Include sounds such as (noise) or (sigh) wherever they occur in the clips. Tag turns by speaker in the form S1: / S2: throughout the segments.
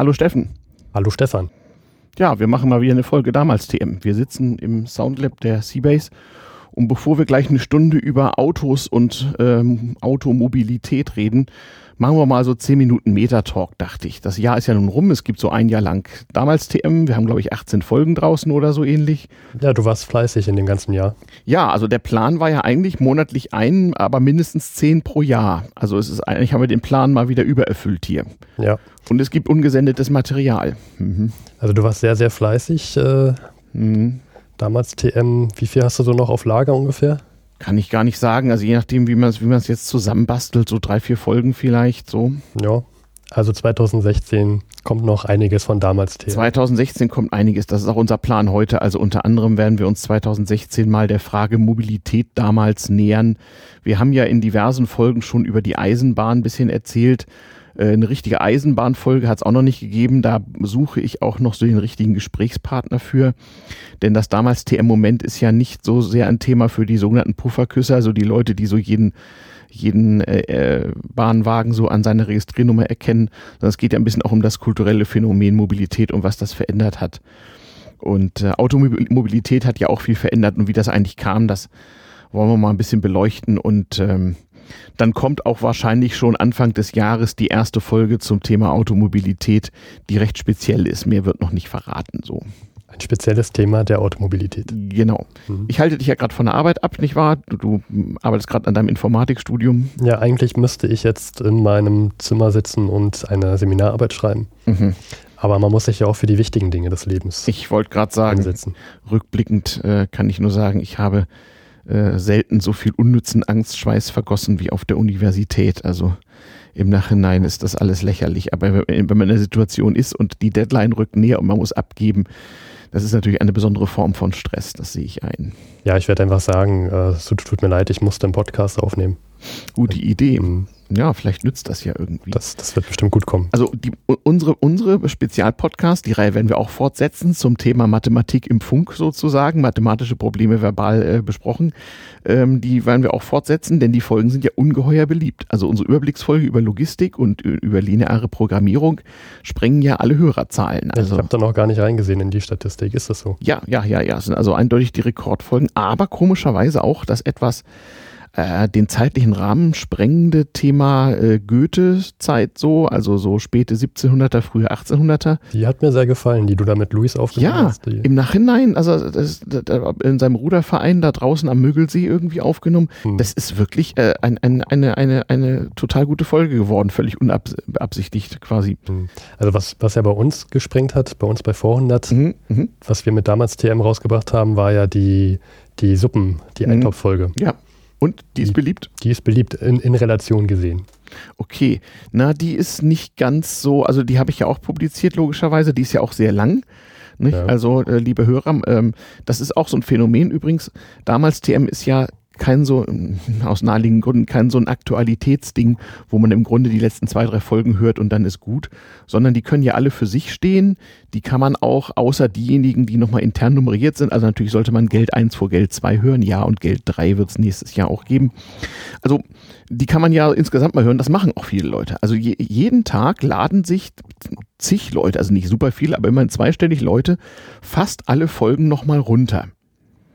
S1: Hallo Steffen.
S2: Hallo Stefan.
S1: Ja, wir machen mal wieder eine Folge damals TM. Wir sitzen im Soundlab der Seabase und bevor wir gleich eine Stunde über Autos und ähm, Automobilität reden, machen wir mal so 10 Minuten Metatalk, dachte ich. Das Jahr ist ja nun rum, es gibt so ein Jahr lang damals TM. Wir haben, glaube ich, 18 Folgen draußen oder so ähnlich.
S2: Ja, du warst fleißig in dem ganzen Jahr.
S1: Ja, also der Plan war ja eigentlich monatlich ein, aber mindestens 10 pro Jahr. Also es ist eigentlich, haben wir den Plan mal wieder übererfüllt hier.
S2: Ja.
S1: Und es gibt ungesendetes Material. Mhm.
S2: Also du warst sehr, sehr fleißig. Äh, mhm. Damals TM, wie viel hast du so noch auf Lager ungefähr?
S1: Kann ich gar nicht sagen. Also je nachdem, wie man es wie jetzt zusammenbastelt, so drei, vier Folgen vielleicht so.
S2: Ja, also 2016 kommt noch einiges von damals.
S1: TM. 2016 kommt einiges. Das ist auch unser Plan heute. Also unter anderem werden wir uns 2016 mal der Frage Mobilität damals nähern. Wir haben ja in diversen Folgen schon über die Eisenbahn ein bisschen erzählt. Äh, eine richtige Eisenbahnfolge hat es auch noch nicht gegeben. Da suche ich auch noch so den richtigen Gesprächspartner für. Denn das damals TM-Moment ist ja nicht so sehr ein Thema für die sogenannten Pufferküsser, also die Leute, die so jeden jeden äh, äh, Bahnwagen so an seine Registriernummer erkennen, sondern es geht ja ein bisschen auch um das kulturelle Phänomen Mobilität und was das verändert hat. Und äh, Automobilität hat ja auch viel verändert und wie das eigentlich kam, das wollen wir mal ein bisschen beleuchten und ähm, dann kommt auch wahrscheinlich schon Anfang des Jahres die erste Folge zum Thema Automobilität, die recht speziell ist. Mehr wird noch nicht verraten so.
S2: Ein spezielles Thema der Automobilität.
S1: Genau. Mhm. Ich halte dich ja gerade von der Arbeit ab, nicht wahr? Du, du arbeitest gerade an deinem Informatikstudium.
S2: Ja, eigentlich müsste ich jetzt in meinem Zimmer sitzen und eine Seminararbeit schreiben. Mhm. Aber man muss sich ja auch für die wichtigen Dinge des Lebens.
S1: Ich wollte gerade sagen,
S2: einsetzen.
S1: rückblickend äh, kann ich nur sagen, ich habe äh, selten so viel unnützen Angstschweiß vergossen wie auf der Universität. Also im Nachhinein ist das alles lächerlich. Aber wenn man in der Situation ist und die Deadline rückt näher und man muss abgeben, das ist natürlich eine besondere Form von Stress, das sehe ich ein.
S2: Ja, ich werde einfach sagen, äh, es tut mir leid, ich musste einen Podcast aufnehmen.
S1: Gute Idee. Mhm ja, vielleicht nützt das ja irgendwie.
S2: Das, das wird bestimmt gut kommen.
S1: Also die, unsere, unsere Spezialpodcast, die Reihe werden wir auch fortsetzen zum Thema Mathematik im Funk sozusagen, mathematische Probleme verbal äh, besprochen. Ähm, die werden wir auch fortsetzen, denn die Folgen sind ja ungeheuer beliebt. Also unsere Überblicksfolge über Logistik und über lineare Programmierung sprengen ja alle Hörerzahlen. Also,
S2: ich habe da noch gar nicht reingesehen in die Statistik, ist das so?
S1: Ja, ja, ja, ja, das sind also eindeutig die Rekordfolgen, aber komischerweise auch das etwas äh, den zeitlichen Rahmen sprengende Thema äh, Goethe-Zeit so, also so späte 1700er, frühe 1800er.
S2: Die hat mir sehr gefallen, die du da mit Luis aufgenommen
S1: ja,
S2: hast. Ja,
S1: im Nachhinein, also das, das, in seinem Ruderverein da draußen am Mögelsee irgendwie aufgenommen. Hm. Das ist wirklich äh, ein, ein, eine, eine, eine total gute Folge geworden, völlig unbeabsichtigt quasi. Hm.
S2: Also was, was er bei uns gesprengt hat, bei uns bei 400, mhm, mh. was wir mit damals TM rausgebracht haben, war ja die, die Suppen, die mhm. Eintopffolge.
S1: Ja. Und die ist beliebt?
S2: Die ist beliebt, in, in Relation gesehen.
S1: Okay, na, die ist nicht ganz so, also die habe ich ja auch publiziert, logischerweise, die ist ja auch sehr lang. Ja. Also, äh, liebe Hörer, ähm, das ist auch so ein Phänomen übrigens. Damals TM ist ja kein so, aus naheliegenden Gründen, kein so ein Aktualitätsding, wo man im Grunde die letzten zwei, drei Folgen hört und dann ist gut, sondern die können ja alle für sich stehen. Die kann man auch, außer diejenigen, die nochmal intern nummeriert sind, also natürlich sollte man Geld 1 vor Geld 2 hören, ja, und Geld 3 wird es nächstes Jahr auch geben. Also, die kann man ja insgesamt mal hören, das machen auch viele Leute. Also je, jeden Tag laden sich zig Leute, also nicht super viele, aber immerhin zweistellig Leute, fast alle Folgen nochmal runter.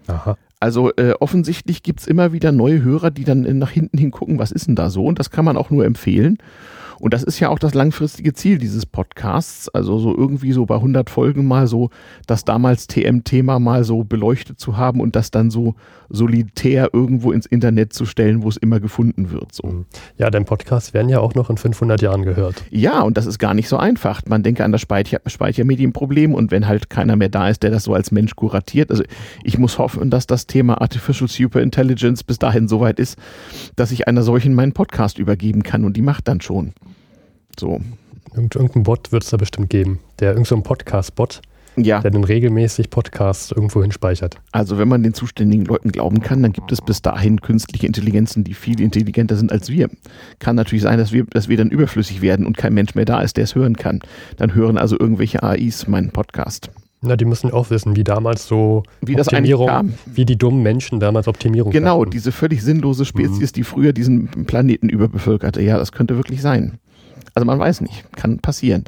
S1: Aha. Also äh, offensichtlich gibt es immer wieder neue Hörer, die dann nach hinten hingucken, was ist denn da so? Und das kann man auch nur empfehlen. Und das ist ja auch das langfristige Ziel dieses Podcasts, also so irgendwie so bei 100 Folgen mal so das damals TM-Thema mal so beleuchtet zu haben und das dann so solitär irgendwo ins Internet zu stellen, wo es immer gefunden wird. So. Mhm.
S2: Ja, dein Podcast werden ja auch noch in 500 Jahren gehört.
S1: Ja, und das ist gar nicht so einfach. Man denke an das Speicher Speichermedienproblem und wenn halt keiner mehr da ist, der das so als Mensch kuratiert. Also ich muss hoffen, dass das Thema Artificial Superintelligence bis dahin so weit ist, dass ich einer solchen meinen Podcast übergeben kann und die macht dann schon. So.
S2: Irgend, irgendeinen Bot wird es da bestimmt geben. Der irgendein so Podcast-Bot, ja. der dann regelmäßig Podcasts irgendwo hinspeichert.
S1: Also wenn man den zuständigen Leuten glauben kann, dann gibt es bis dahin künstliche Intelligenzen, die viel intelligenter sind als wir. Kann natürlich sein, dass wir, dass wir dann überflüssig werden und kein Mensch mehr da ist, der es hören kann. Dann hören also irgendwelche AIs meinen Podcast.
S2: Na, die müssen auch wissen, wie damals so
S1: wie Optimierung,
S2: wie die dummen Menschen damals Optimierung
S1: Genau, hatten. diese völlig sinnlose Spezies, mhm. die früher diesen Planeten überbevölkerte. Ja, das könnte wirklich sein. Also man weiß nicht, kann passieren.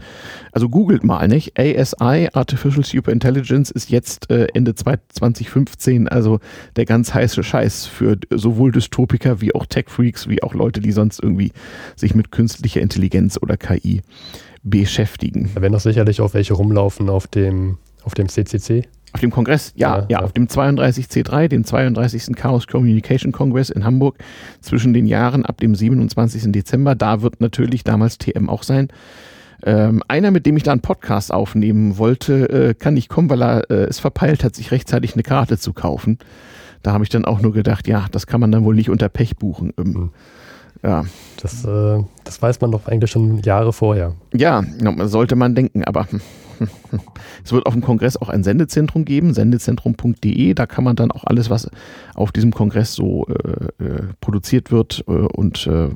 S1: Also googelt mal, nicht? ASI, Artificial Super Intelligence, ist jetzt äh, Ende 2015 also der ganz heiße Scheiß für sowohl Dystopiker wie auch Tech-Freaks, wie auch Leute, die sonst irgendwie sich mit künstlicher Intelligenz oder KI beschäftigen.
S2: Da werden doch sicherlich auch welche rumlaufen auf dem, auf dem CCC.
S1: Auf dem Kongress, ja, ja, ja, auf dem 32C3, dem 32. Chaos Communication Congress in Hamburg zwischen den Jahren ab dem 27. Dezember. Da wird natürlich damals TM auch sein. Ähm, einer, mit dem ich da einen Podcast aufnehmen wollte, äh, kann nicht kommen, weil er äh, es verpeilt hat, sich rechtzeitig eine Karte zu kaufen. Da habe ich dann auch nur gedacht, ja, das kann man dann wohl nicht unter Pech buchen. Ähm, mhm.
S2: Ja. Das, äh, das weiß man doch eigentlich schon Jahre vorher.
S1: Ja, sollte man denken, aber (laughs) es wird auf dem Kongress auch ein Sendezentrum geben, sendezentrum.de. Da kann man dann auch alles, was auf diesem Kongress so äh, äh, produziert wird äh, und äh,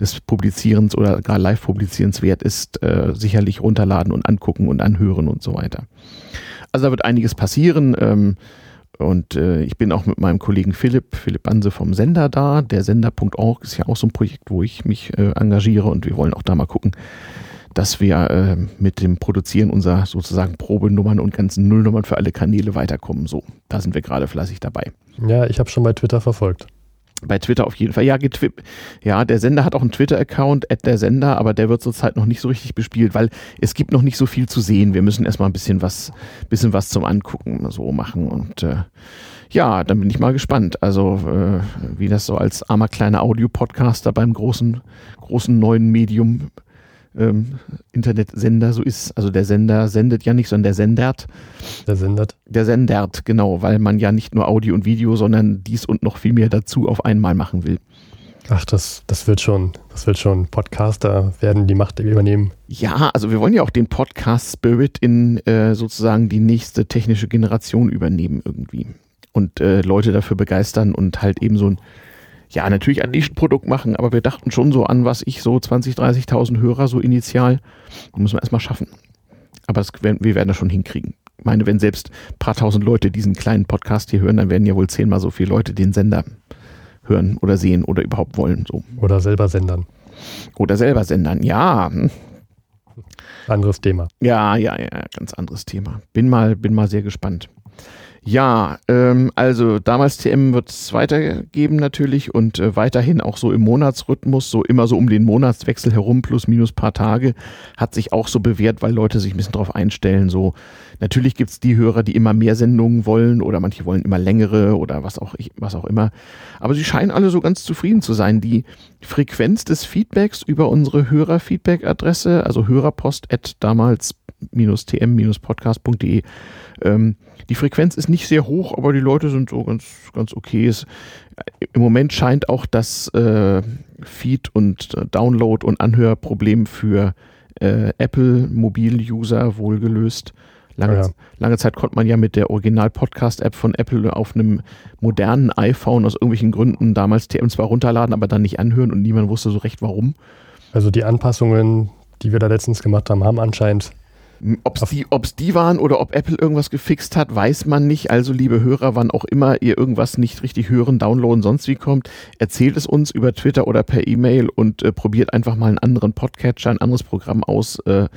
S1: des Publizierens oder gar Live-Publizierens wert ist, äh, sicherlich runterladen und angucken und anhören und so weiter. Also da wird einiges passieren. Ähm, und äh, ich bin auch mit meinem Kollegen Philipp, Philipp Banse vom Sender da. Der Sender.org ist ja auch so ein Projekt, wo ich mich äh, engagiere und wir wollen auch da mal gucken, dass wir äh, mit dem Produzieren unserer sozusagen Probenummern und ganzen Nullnummern für alle Kanäle weiterkommen. So, da sind wir gerade fleißig dabei.
S2: Ja, ich habe schon bei Twitter verfolgt.
S1: Bei Twitter auf jeden Fall. Ja, ja der Sender hat auch einen Twitter-Account, der Sender, aber der wird zurzeit noch nicht so richtig bespielt, weil es gibt noch nicht so viel zu sehen. Wir müssen erstmal ein bisschen was, bisschen was zum Angucken so machen. Und äh, ja, dann bin ich mal gespannt. Also, äh, wie das so als armer kleiner Audiopodcaster beim großen, großen neuen Medium ähm, Internetsender so ist. Also der Sender sendet ja nicht, sondern der sendert.
S2: Der sendert.
S1: Der sendert, genau, weil man ja nicht nur Audio und Video, sondern dies und noch viel mehr dazu auf einmal machen will.
S2: Ach, das, das wird schon, das wird schon. Podcaster werden die Macht übernehmen.
S1: Ja, also wir wollen ja auch den Podcast-Spirit in äh, sozusagen die nächste technische Generation übernehmen irgendwie. Und äh, Leute dafür begeistern und halt eben so ein ja, natürlich ein Nischenprodukt machen, aber wir dachten schon so an, was ich so 20, 30.000 Hörer so initial. Müssen wir erstmal schaffen. Aber das, wir werden das schon hinkriegen. Ich meine, wenn selbst ein paar tausend Leute diesen kleinen Podcast hier hören, dann werden ja wohl zehnmal so viele Leute den Sender hören oder sehen oder überhaupt wollen. So.
S2: Oder selber sendern.
S1: Oder selber sendern, ja.
S2: Anderes Thema.
S1: Ja, ja, ja, ganz anderes Thema. Bin mal, bin mal sehr gespannt. Ja, ähm, also damals TM wird es weitergeben natürlich und äh, weiterhin auch so im Monatsrhythmus, so immer so um den Monatswechsel herum, plus minus paar Tage, hat sich auch so bewährt, weil Leute sich ein bisschen drauf einstellen. So, natürlich gibt's die Hörer, die immer mehr Sendungen wollen oder manche wollen immer längere oder was auch, was auch immer. Aber sie scheinen alle so ganz zufrieden zu sein. Die Frequenz des Feedbacks über unsere Hörerfeedback-Adresse, also hörerpost at damals-tm-podcast.de, ähm, die Frequenz ist nicht sehr hoch, aber die Leute sind so ganz, ganz okay. Es, Im Moment scheint auch das äh, Feed- und äh, Download- und Anhörproblem für äh, Apple-Mobil-User wohl gelöst. Lange, ja. lange, Zeit konnte man ja mit der Original-Podcast-App von Apple auf einem modernen iPhone aus irgendwelchen Gründen damals TM zwar runterladen, aber dann nicht anhören und niemand wusste so recht warum.
S2: Also die Anpassungen, die wir da letztens gemacht haben, haben anscheinend
S1: ob es die, ob's die waren oder ob Apple irgendwas gefixt hat, weiß man nicht. Also, liebe Hörer, wann auch immer ihr irgendwas nicht richtig hören, downloaden, sonst wie kommt, erzählt es uns über Twitter oder per E-Mail und äh, probiert einfach mal einen anderen Podcatcher, ein anderes Programm aus. Äh,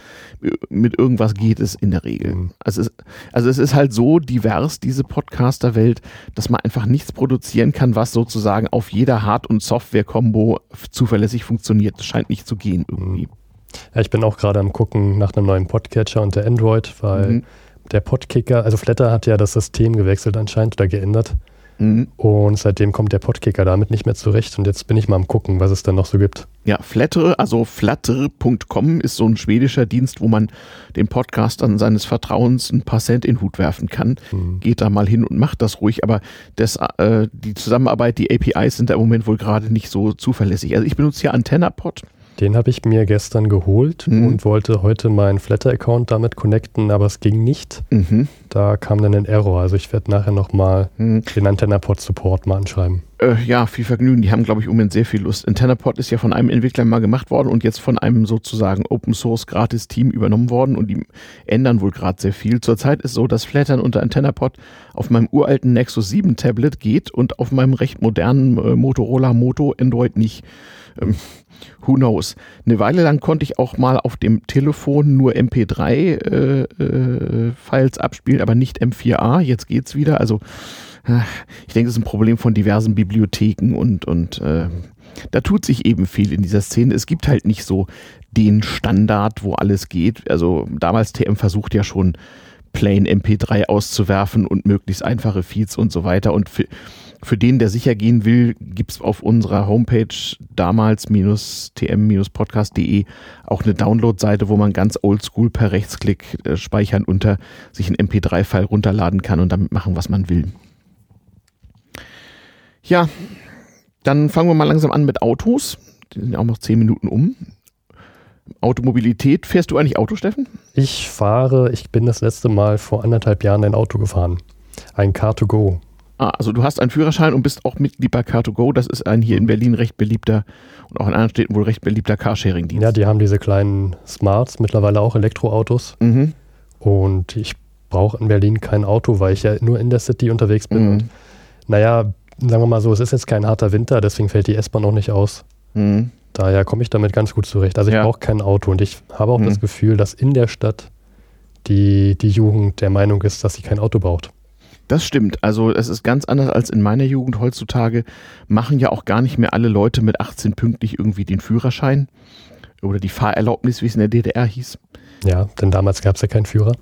S1: mit irgendwas geht es in der Regel. Mhm. Also, es, also, es ist halt so divers, diese Podcaster-Welt, dass man einfach nichts produzieren kann, was sozusagen auf jeder Hard- und Software-Kombo zuverlässig funktioniert. Das scheint nicht zu gehen irgendwie. Mhm.
S2: Ja, ich bin auch gerade am gucken nach einem neuen Podcatcher unter Android, weil mhm. der Podkicker, also Flatter hat ja das System gewechselt anscheinend oder geändert. Mhm. Und seitdem kommt der Podkicker damit nicht mehr zurecht. Und jetzt bin ich mal am gucken, was es dann noch so gibt.
S1: Ja, Flatter, also flatter.com ist so ein schwedischer Dienst, wo man den Podcastern seines Vertrauens ein paar Cent in den Hut werfen kann. Mhm. Geht da mal hin und macht das ruhig. Aber das, äh, die Zusammenarbeit, die APIs sind da im Moment wohl gerade nicht so zuverlässig. Also ich benutze hier AntennaPod.
S2: Den habe ich mir gestern geholt mhm. und wollte heute meinen Flatter-Account damit connecten, aber es ging nicht. Mhm. Da kam dann ein Error. Also ich werde nachher nochmal mhm. den AntennaPod-Support mal anschreiben.
S1: Äh, ja, viel Vergnügen. Die haben, glaube ich, Moment sehr viel Lust. AntennaPod ist ja von einem Entwickler mal gemacht worden und jetzt von einem sozusagen Open Source Gratis Team übernommen worden und die ändern wohl gerade sehr viel. Zurzeit ist so, dass Flattern unter AntennaPod auf meinem uralten Nexus 7 Tablet geht und auf meinem recht modernen äh, Motorola Moto Android nicht. Ähm, who knows? Eine Weile lang konnte ich auch mal auf dem Telefon nur MP3 äh, äh, abspielen, aber nicht M4A. Jetzt geht's wieder. Also ich denke, das ist ein Problem von diversen Bibliotheken und, und äh, da tut sich eben viel in dieser Szene. Es gibt halt nicht so den Standard, wo alles geht. Also damals TM versucht ja schon Plain MP3 auszuwerfen und möglichst einfache Feeds und so weiter. Und für, für den, der sicher gehen will, gibt es auf unserer Homepage damals-tm-podcast.de auch eine Download-Seite, wo man ganz oldschool per Rechtsklick äh, speichern unter sich einen MP3-File runterladen kann und damit machen, was man will. Ja, dann fangen wir mal langsam an mit Autos. Die sind ja auch noch zehn Minuten um. Automobilität. Fährst du eigentlich Auto, Steffen?
S2: Ich fahre, ich bin das letzte Mal vor anderthalb Jahren ein Auto gefahren. Ein Car2Go.
S1: Ah, also du hast einen Führerschein und bist auch Mitglied bei Car2Go. Das ist ein hier in Berlin recht beliebter und auch in anderen Städten wohl recht beliebter Carsharing-Dienst.
S2: Ja, die haben diese kleinen Smarts, mittlerweile auch Elektroautos. Mhm. Und ich brauche in Berlin kein Auto, weil ich ja nur in der City unterwegs bin. Mhm. Und naja, sagen wir mal so, es ist jetzt kein harter Winter, deswegen fällt die S-Bahn auch nicht aus. Mhm. Daher komme ich damit ganz gut zurecht. Also ich ja. brauche kein Auto und ich habe auch mhm. das Gefühl, dass in der Stadt die, die Jugend der Meinung ist, dass sie kein Auto braucht.
S1: Das stimmt. Also es ist ganz anders als in meiner Jugend heutzutage. Machen ja auch gar nicht mehr alle Leute mit 18 pünktlich irgendwie den Führerschein oder die Fahrerlaubnis, wie es in der DDR hieß.
S2: Ja, denn damals gab es ja keinen Führer.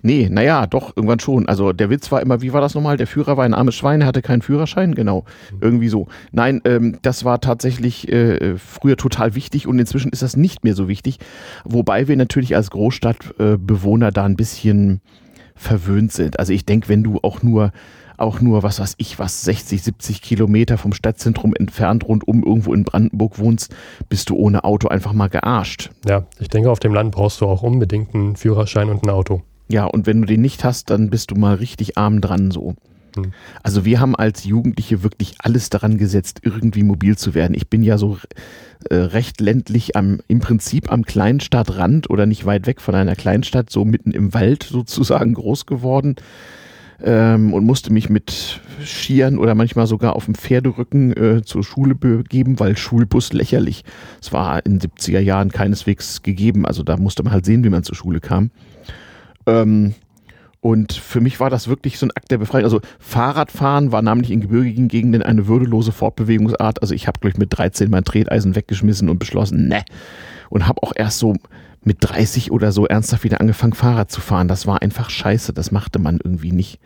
S1: Nee, naja, doch, irgendwann schon. Also der Witz war immer, wie war das nochmal? Der Führer war ein armes Schwein, er hatte keinen Führerschein, genau. Mhm. Irgendwie so. Nein, ähm, das war tatsächlich äh, früher total wichtig und inzwischen ist das nicht mehr so wichtig. Wobei wir natürlich als Großstadtbewohner äh, da ein bisschen verwöhnt sind. Also ich denke, wenn du auch nur auch nur, was weiß ich, was 60, 70 Kilometer vom Stadtzentrum entfernt rundum irgendwo in Brandenburg wohnst, bist du ohne Auto einfach mal gearscht.
S2: Ja, ich denke, auf dem Land brauchst du auch unbedingt einen Führerschein und ein Auto.
S1: Ja, und wenn du den nicht hast, dann bist du mal richtig arm dran so. Hm. Also wir haben als Jugendliche wirklich alles daran gesetzt, irgendwie mobil zu werden. Ich bin ja so äh, recht ländlich am, im Prinzip am Kleinstadtrand oder nicht weit weg von einer Kleinstadt, so mitten im Wald sozusagen groß geworden. Ähm, und musste mich mit Skiern oder manchmal sogar auf dem Pferderücken äh, zur Schule begeben, weil Schulbus lächerlich. Es war in den 70er Jahren keineswegs gegeben. Also da musste man halt sehen, wie man zur Schule kam. Ähm, und für mich war das wirklich so ein Akt der Befreiung. Also Fahrradfahren war namentlich in gebirgigen Gegenden eine würdelose Fortbewegungsart. Also ich habe, glaube ich, mit 13 mein Treteisen weggeschmissen und beschlossen, ne. Und habe auch erst so mit 30 oder so ernsthaft wieder angefangen, Fahrrad zu fahren. Das war einfach scheiße. Das machte man irgendwie nicht.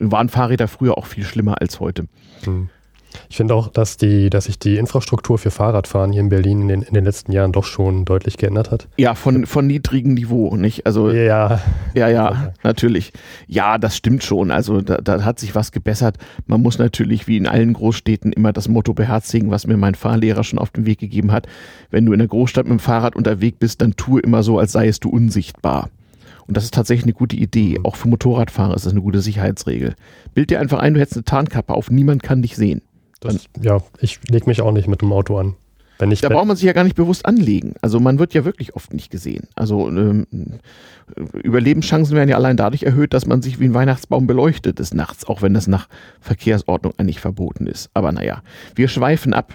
S1: Waren Fahrräder früher auch viel schlimmer als heute. Hm.
S2: Ich finde auch, dass, die, dass sich die Infrastruktur für Fahrradfahren hier in Berlin in den, in den letzten Jahren doch schon deutlich geändert hat.
S1: Ja, von, von niedrigem Niveau, nicht? Also,
S2: ja.
S1: Ja, ja, natürlich. Ja, das stimmt schon. Also da, da hat sich was gebessert. Man muss natürlich wie in allen Großstädten immer das Motto beherzigen, was mir mein Fahrlehrer schon auf den Weg gegeben hat. Wenn du in der Großstadt mit dem Fahrrad unterwegs bist, dann tue immer so, als seiest du unsichtbar. Und das ist tatsächlich eine gute Idee. Auch für Motorradfahrer ist das eine gute Sicherheitsregel. Bild dir einfach ein, du hättest eine Tarnkappe auf, niemand kann dich sehen.
S2: Das, ja, ich lege mich auch nicht mit dem Auto an.
S1: Wenn ich, da braucht man sich ja gar nicht bewusst anlegen. Also man wird ja wirklich oft nicht gesehen. Also ähm, Überlebenschancen werden ja allein dadurch erhöht, dass man sich wie ein Weihnachtsbaum beleuchtet des Nachts, auch wenn das nach Verkehrsordnung eigentlich verboten ist. Aber naja, wir schweifen ab.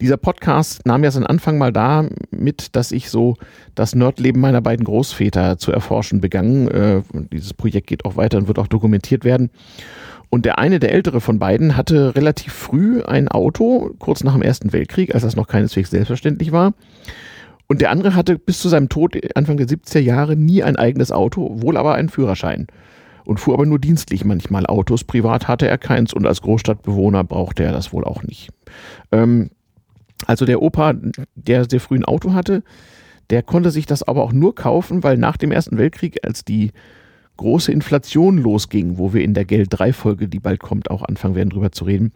S1: Dieser Podcast nahm ja seinen Anfang mal da mit, dass ich so das Nerdleben meiner beiden Großväter zu erforschen begann. Äh, dieses Projekt geht auch weiter und wird auch dokumentiert werden. Und der eine, der ältere von beiden, hatte relativ früh ein Auto, kurz nach dem Ersten Weltkrieg, als das noch keineswegs selbstverständlich war. Und der andere hatte bis zu seinem Tod Anfang der 70er Jahre nie ein eigenes Auto, wohl aber einen Führerschein. Und fuhr aber nur dienstlich manchmal Autos. Privat hatte er keins und als Großstadtbewohner brauchte er das wohl auch nicht. Ähm, also der Opa, der sehr früh ein Auto hatte, der konnte sich das aber auch nur kaufen, weil nach dem Ersten Weltkrieg, als die große Inflation losging, wo wir in der Geld-3-Folge, die bald kommt, auch anfangen werden, drüber zu reden.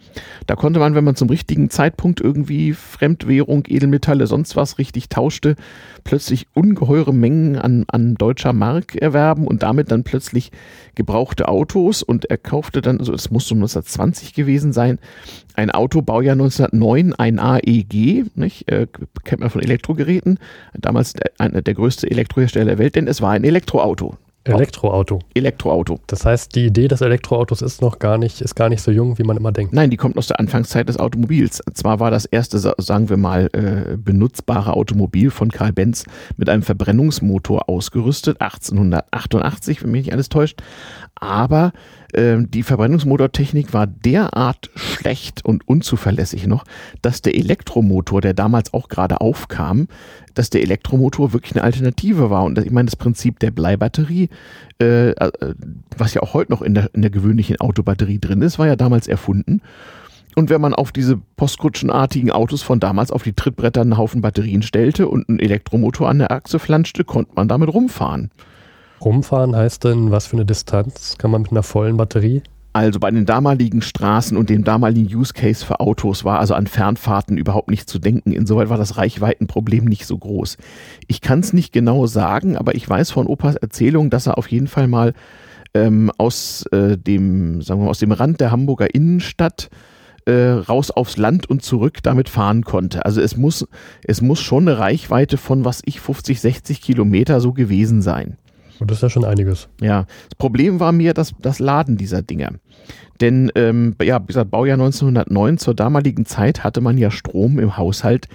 S1: Da konnte man, wenn man zum richtigen Zeitpunkt irgendwie Fremdwährung, Edelmetalle, sonst was richtig tauschte, plötzlich ungeheure Mengen an, an deutscher Mark erwerben und damit dann plötzlich gebrauchte Autos und er kaufte dann, also es muss so 1920 gewesen sein, ein Auto, Baujahr 1909, ein AEG, nicht? Äh, kennt man von Elektrogeräten, damals der, der größte Elektrohersteller der Welt, denn es war ein Elektroauto.
S2: Elektroauto.
S1: Elektroauto.
S2: Das heißt, die Idee des Elektroautos ist noch gar nicht, ist gar nicht so jung, wie man immer denkt.
S1: Nein, die kommt aus der Anfangszeit des Automobils. Zwar war das erste, sagen wir mal, äh, benutzbare Automobil von Karl Benz mit einem Verbrennungsmotor ausgerüstet, 1888, wenn mich nicht alles täuscht. Aber äh, die Verbrennungsmotortechnik war derart schlecht und unzuverlässig noch, dass der Elektromotor, der damals auch gerade aufkam, dass der Elektromotor wirklich eine Alternative war. Und ich meine, das Prinzip der Bleibatterie, äh, äh, was ja auch heute noch in der, in der gewöhnlichen Autobatterie drin ist, war ja damals erfunden. Und wenn man auf diese postkutschenartigen Autos von damals auf die Trittbretter einen Haufen Batterien stellte und einen Elektromotor an der Achse flanschte, konnte man damit rumfahren.
S2: Rumfahren heißt denn, was für eine Distanz kann man mit einer vollen Batterie?
S1: Also bei den damaligen Straßen und dem damaligen Use Case für Autos war also an Fernfahrten überhaupt nicht zu denken. Insoweit war das Reichweitenproblem nicht so groß. Ich kann es nicht genau sagen, aber ich weiß von Opas Erzählung, dass er auf jeden Fall mal ähm, aus äh, dem, sagen wir mal, aus dem Rand der Hamburger Innenstadt äh, raus aufs Land und zurück damit fahren konnte. Also es muss, es muss schon eine Reichweite von, was ich, 50, 60 Kilometer so gewesen sein.
S2: Und das ist ja schon einiges.
S1: Ja, das Problem war mir das, das Laden dieser Dinger. Denn, ähm, ja, wie gesagt, Baujahr 1909, zur damaligen Zeit hatte man ja Strom im Haushalt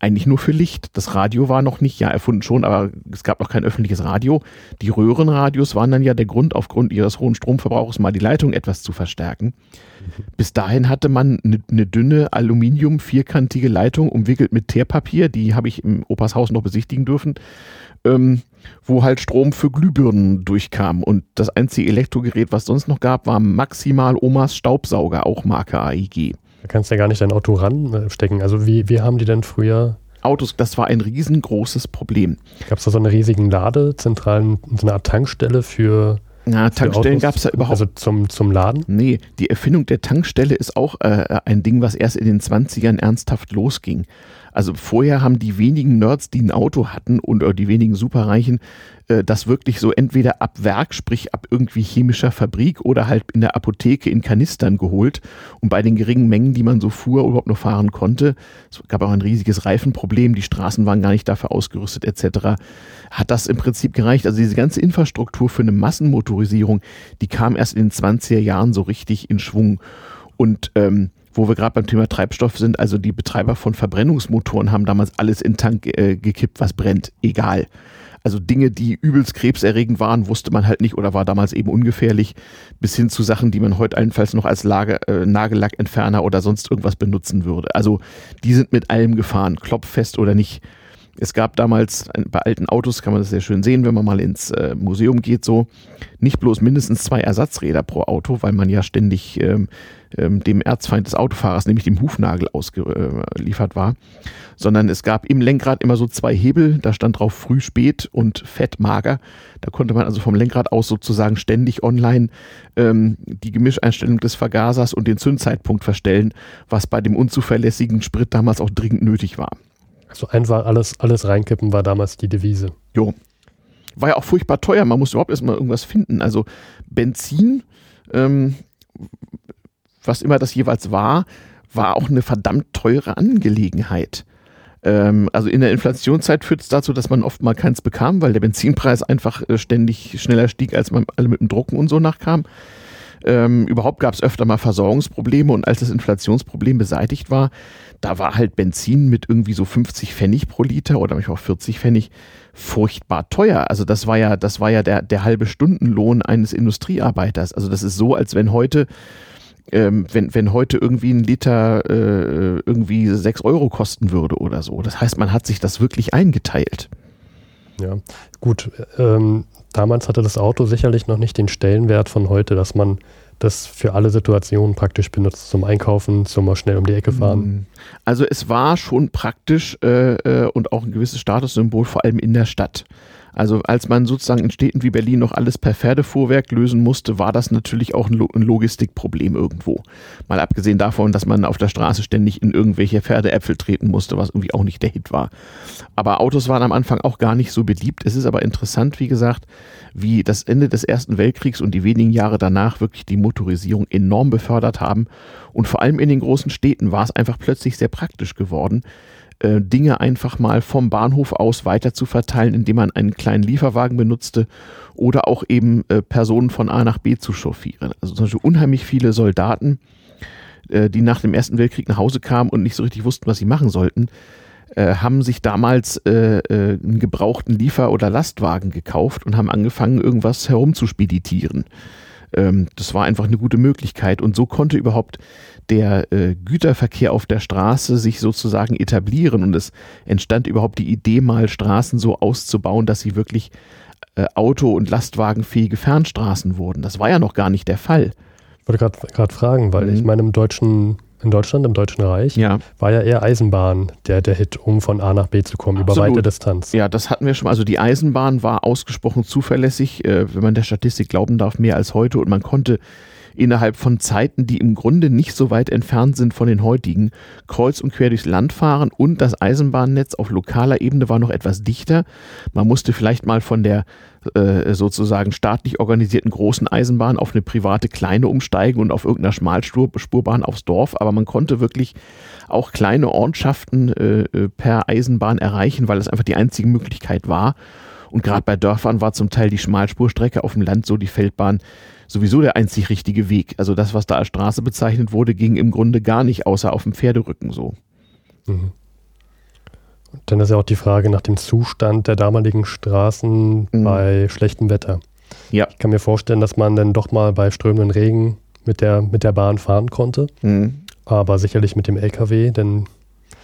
S1: eigentlich nur für Licht. Das Radio war noch nicht, ja, erfunden schon, aber es gab noch kein öffentliches Radio. Die Röhrenradios waren dann ja der Grund, aufgrund ihres hohen Stromverbrauchs mal die Leitung etwas zu verstärken. Bis dahin hatte man eine, eine dünne Aluminium vierkantige Leitung umwickelt mit Teerpapier, die habe ich im Opas Haus noch besichtigen dürfen ähm, wo halt Strom für Glühbirnen durchkam. Und das einzige Elektrogerät, was sonst noch gab, war maximal Omas Staubsauger, auch Marke AEG.
S2: Da kannst du ja gar nicht dein Auto ranstecken. Also wie, wie haben die denn früher
S1: Autos, das war ein riesengroßes Problem.
S2: Gab es da so eine riesigen Ladezentralen, so eine Art Tankstelle für.
S1: Na, Tankstellen gab es da überhaupt.
S2: Also zum, zum Laden?
S1: Nee, die Erfindung der Tankstelle ist auch äh, ein Ding, was erst in den 20ern ernsthaft losging. Also vorher haben die wenigen Nerds, die ein Auto hatten und oder die wenigen Superreichen, äh, das wirklich so entweder ab Werk, sprich ab irgendwie chemischer Fabrik oder halt in der Apotheke in Kanistern geholt. Und bei den geringen Mengen, die man so fuhr, überhaupt noch fahren konnte, es gab auch ein riesiges Reifenproblem, die Straßen waren gar nicht dafür ausgerüstet etc., hat das im Prinzip gereicht. Also diese ganze Infrastruktur für eine Massenmotorisierung, die kam erst in den 20er Jahren so richtig in Schwung. Und ähm, wo wir gerade beim Thema Treibstoff sind, also die Betreiber von Verbrennungsmotoren haben damals alles in Tank äh, gekippt, was brennt, egal. Also Dinge, die übelst krebserregend waren, wusste man halt nicht oder war damals eben ungefährlich, bis hin zu Sachen, die man heute allenfalls noch als Lager, äh, Nagellackentferner oder sonst irgendwas benutzen würde. Also die sind mit allem gefahren, klopffest oder nicht. Es gab damals bei alten Autos, kann man das sehr schön sehen, wenn man mal ins äh, Museum geht, so nicht bloß mindestens zwei Ersatzräder pro Auto, weil man ja ständig ähm, ähm, dem Erzfeind des Autofahrers, nämlich dem Hufnagel, ausgeliefert war, sondern es gab im Lenkrad immer so zwei Hebel, da stand drauf früh, spät und fett, mager. Da konnte man also vom Lenkrad aus sozusagen ständig online ähm, die Gemischeinstellung des Vergasers und den Zündzeitpunkt verstellen, was bei dem unzuverlässigen Sprit damals auch dringend nötig war.
S2: Also einfach alles, alles reinkippen war damals die Devise.
S1: Jo. War ja auch furchtbar teuer. Man musste überhaupt erstmal irgendwas finden. Also Benzin, ähm, was immer das jeweils war, war auch eine verdammt teure Angelegenheit. Ähm, also in der Inflationszeit führt es dazu, dass man oft mal keins bekam, weil der Benzinpreis einfach äh, ständig schneller stieg, als man alle mit dem Drucken und so nachkam. Ähm, überhaupt gab es öfter mal Versorgungsprobleme und als das Inflationsproblem beseitigt war, da war halt Benzin mit irgendwie so 50 Pfennig pro Liter oder manchmal auch 40 Pfennig furchtbar teuer. Also das war ja, das war ja der, der halbe Stundenlohn eines Industriearbeiters. Also das ist so, als wenn heute ähm, wenn, wenn heute irgendwie ein Liter äh, irgendwie 6 Euro kosten würde oder so. Das heißt, man hat sich das wirklich eingeteilt.
S2: Ja, gut. Ähm, damals hatte das Auto sicherlich noch nicht den Stellenwert von heute, dass man das für alle Situationen praktisch benutzt, zum Einkaufen, zum mal schnell um die Ecke fahren. Hm.
S1: Also es war schon praktisch äh, äh, und auch ein gewisses Statussymbol, vor allem in der Stadt. Also als man sozusagen in Städten wie Berlin noch alles per Pferdefuhrwerk lösen musste, war das natürlich auch ein, Logistikproblem irgendwo. Mal abgesehen davon, dass man auf der Straße ständig in irgendwelche Pferdeäpfel treten musste, was irgendwie auch nicht der Hit war. Aber Autos waren am Anfang auch gar nicht so beliebt. Es ist aber interessant, wie gesagt, wie das Ende des Ersten Weltkriegs und die wenigen Jahre danach wirklich die Motorisierung enorm befördert haben. Und vor allem in den großen Städten war es einfach plötzlich sehr praktisch geworden, äh, Dinge einfach mal vom Bahnhof aus weiter zu verteilen, indem man einen kleinen Lieferwagen benutzte oder auch eben äh, Personen von A nach B zu chauffieren. Also zum Beispiel unheimlich viele Soldaten, äh, die nach dem Ersten Weltkrieg nach Hause kamen und nicht so richtig wussten, was sie machen sollten, äh, haben sich damals äh, äh, einen gebrauchten Liefer- oder Lastwagen gekauft und haben angefangen, irgendwas herumzuspeditieren. Ähm, das war einfach eine gute Möglichkeit und so konnte überhaupt der äh, Güterverkehr auf der Straße sich sozusagen etablieren und es entstand überhaupt die Idee, mal Straßen so auszubauen, dass sie wirklich äh, auto- und lastwagenfähige Fernstraßen wurden. Das war ja noch gar nicht der Fall.
S2: Ich wollte gerade fragen, weil mhm. ich meine, im deutschen in Deutschland, im Deutschen Reich,
S1: ja.
S2: war ja eher Eisenbahn der, der Hit, um von A nach B zu kommen, Absolut. über weite Distanz.
S1: Ja, das hatten wir schon. Also die Eisenbahn war ausgesprochen zuverlässig, äh, wenn man der Statistik glauben darf, mehr als heute. Und man konnte innerhalb von Zeiten, die im Grunde nicht so weit entfernt sind von den heutigen, kreuz und quer durchs Land fahren und das Eisenbahnnetz auf lokaler Ebene war noch etwas dichter. Man musste vielleicht mal von der äh, sozusagen staatlich organisierten großen Eisenbahn auf eine private kleine umsteigen und auf irgendeiner Schmalspurbahn aufs Dorf, aber man konnte wirklich auch kleine Ortschaften äh, äh per Eisenbahn erreichen, weil es einfach die einzige Möglichkeit war. Und gerade bei Dörfern war zum Teil die Schmalspurstrecke auf dem Land so die Feldbahn sowieso der einzig richtige Weg. Also das, was da als Straße bezeichnet wurde, ging im Grunde gar nicht, außer auf dem Pferderücken so. Mhm.
S2: dann ist ja auch die Frage nach dem Zustand der damaligen Straßen mhm. bei schlechtem Wetter.
S1: Ja.
S2: Ich kann mir vorstellen, dass man dann doch mal bei strömenden Regen mit der, mit der Bahn fahren konnte. Mhm. Aber sicherlich mit dem LKW, denn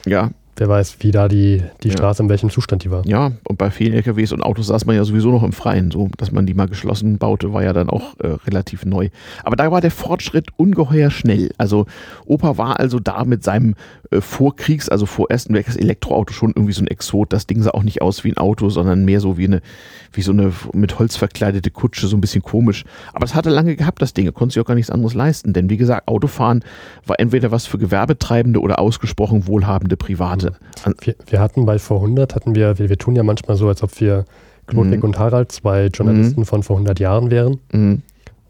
S1: ja
S2: wer weiß, wie da die, die ja. Straße, in welchem Zustand die war.
S1: Ja, und bei vielen LKWs und Autos saß man ja sowieso noch im Freien. So, dass man die mal geschlossen baute, war ja dann auch äh, relativ neu. Aber da war der Fortschritt ungeheuer schnell. Also Opa war also da mit seinem äh, Vorkriegs-, also vor Ersten Weltkriegs Elektroauto schon irgendwie so ein Exot. Das Ding sah auch nicht aus wie ein Auto, sondern mehr so wie eine, wie so eine mit Holz verkleidete Kutsche, so ein bisschen komisch. Aber es hatte lange gehabt, das Ding. konnte sich auch gar nichts anderes leisten. Denn wie gesagt, Autofahren war entweder was für Gewerbetreibende oder ausgesprochen wohlhabende Private.
S2: Wir, wir, hatten bei vor 100, hatten wir, wir, wir, tun ja manchmal so, als ob wir Klodwig mhm. und Harald zwei Journalisten mhm. von vor 100 Jahren wären. Mhm.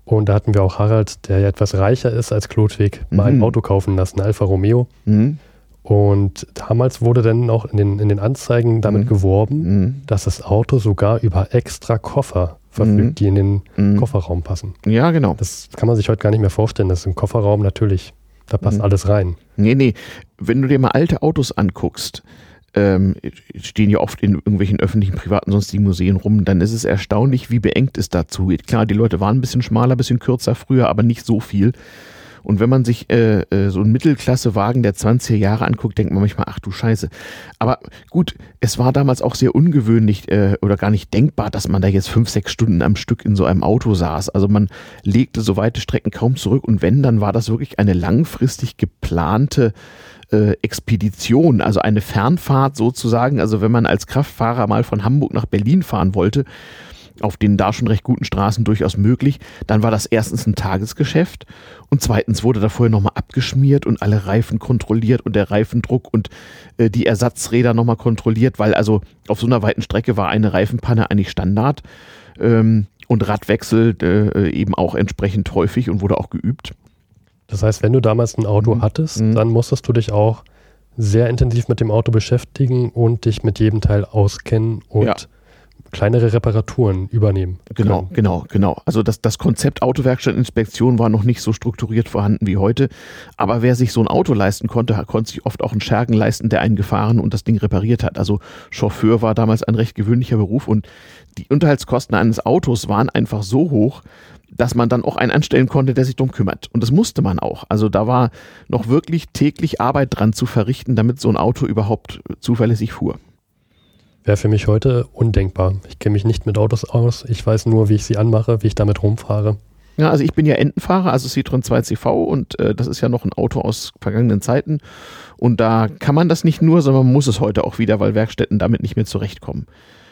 S2: Und da hatten wir auch Harald, der ja etwas reicher ist als Klodwig, mal ein mhm. Auto kaufen lassen, Alfa Romeo. Mhm. Und damals wurde dann auch in den, in den Anzeigen damit geworben, dass das Auto sogar über extra Koffer verfügt, die in den Kofferraum passen.
S1: Ja, genau.
S2: Das kann man sich heute gar nicht mehr vorstellen. Das ist im Kofferraum natürlich da passt mhm. alles rein.
S1: Nee, nee. Wenn du dir mal alte Autos anguckst, ähm, stehen ja oft in irgendwelchen öffentlichen, privaten, sonstigen Museen rum, dann ist es erstaunlich, wie beengt es dazu geht. Klar, die Leute waren ein bisschen schmaler, ein bisschen kürzer früher, aber nicht so viel. Und wenn man sich äh, äh, so einen Mittelklassewagen der 20er Jahre anguckt, denkt man manchmal, ach du Scheiße. Aber gut, es war damals auch sehr ungewöhnlich äh, oder gar nicht denkbar, dass man da jetzt fünf, sechs Stunden am Stück in so einem Auto saß. Also man legte so weite Strecken kaum zurück und wenn, dann war das wirklich eine langfristig geplante äh, Expedition, also eine Fernfahrt sozusagen. Also wenn man als Kraftfahrer mal von Hamburg nach Berlin fahren wollte, auf den da schon recht guten Straßen durchaus möglich. Dann war das erstens ein Tagesgeschäft und zweitens wurde da vorher nochmal abgeschmiert und alle Reifen kontrolliert und der Reifendruck und äh, die Ersatzräder nochmal kontrolliert, weil also auf so einer weiten Strecke war eine Reifenpanne eigentlich Standard ähm, und Radwechsel äh, eben auch entsprechend häufig und wurde auch geübt.
S2: Das heißt, wenn du damals ein Auto mhm. hattest, mhm. dann musstest du dich auch sehr intensiv mit dem Auto beschäftigen und dich mit jedem Teil auskennen und ja kleinere Reparaturen übernehmen.
S1: Genau, können. genau, genau. Also das, das Konzept Autowerkstattinspektion war noch nicht so strukturiert vorhanden wie heute. Aber wer sich so ein Auto leisten konnte, konnte sich oft auch einen Schergen leisten, der einen gefahren und das Ding repariert hat. Also Chauffeur war damals ein recht gewöhnlicher Beruf und die Unterhaltskosten eines Autos waren einfach so hoch, dass man dann auch einen anstellen konnte, der sich darum kümmert. Und das musste man auch. Also da war noch wirklich täglich Arbeit dran zu verrichten, damit so ein Auto überhaupt zuverlässig fuhr
S2: wäre für mich heute undenkbar. Ich kenne mich nicht mit Autos aus. Ich weiß nur, wie ich sie anmache, wie ich damit rumfahre.
S1: Ja, also ich bin ja Entenfahrer, also Citroën 2CV und äh, das ist ja noch ein Auto aus vergangenen Zeiten. Und da kann man das nicht nur, sondern man muss es heute auch wieder, weil Werkstätten damit nicht mehr zurechtkommen.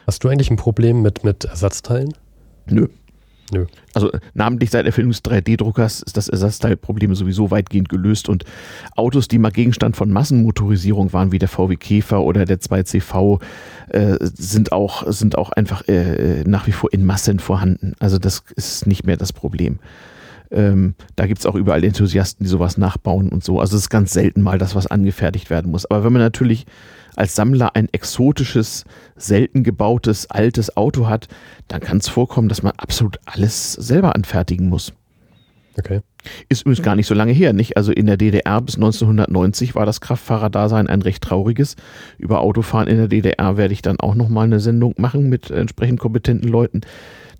S2: Hast du eigentlich ein Problem mit, mit Ersatzteilen?
S1: Nö. Nö. Also namentlich seit Erfindung des 3D-Druckers ist das Ersatzteilproblem sowieso weitgehend gelöst und Autos, die mal Gegenstand von Massenmotorisierung waren, wie der VW Käfer oder der 2CV, äh, sind, auch, sind auch einfach äh, nach wie vor in Massen vorhanden. Also das ist nicht mehr das Problem. Ähm, da gibt es auch überall Enthusiasten, die sowas nachbauen und so. Also es ist ganz selten mal, dass was angefertigt werden muss. Aber wenn man natürlich als Sammler ein exotisches, selten gebautes, altes Auto hat, dann kann es vorkommen, dass man absolut alles selber anfertigen muss.
S2: Okay.
S1: Ist übrigens gar nicht so lange her, nicht? Also in der DDR bis 1990 war das Kraftfahrerdasein ein recht trauriges. Über Autofahren in der DDR werde ich dann auch nochmal eine Sendung machen mit entsprechend kompetenten Leuten.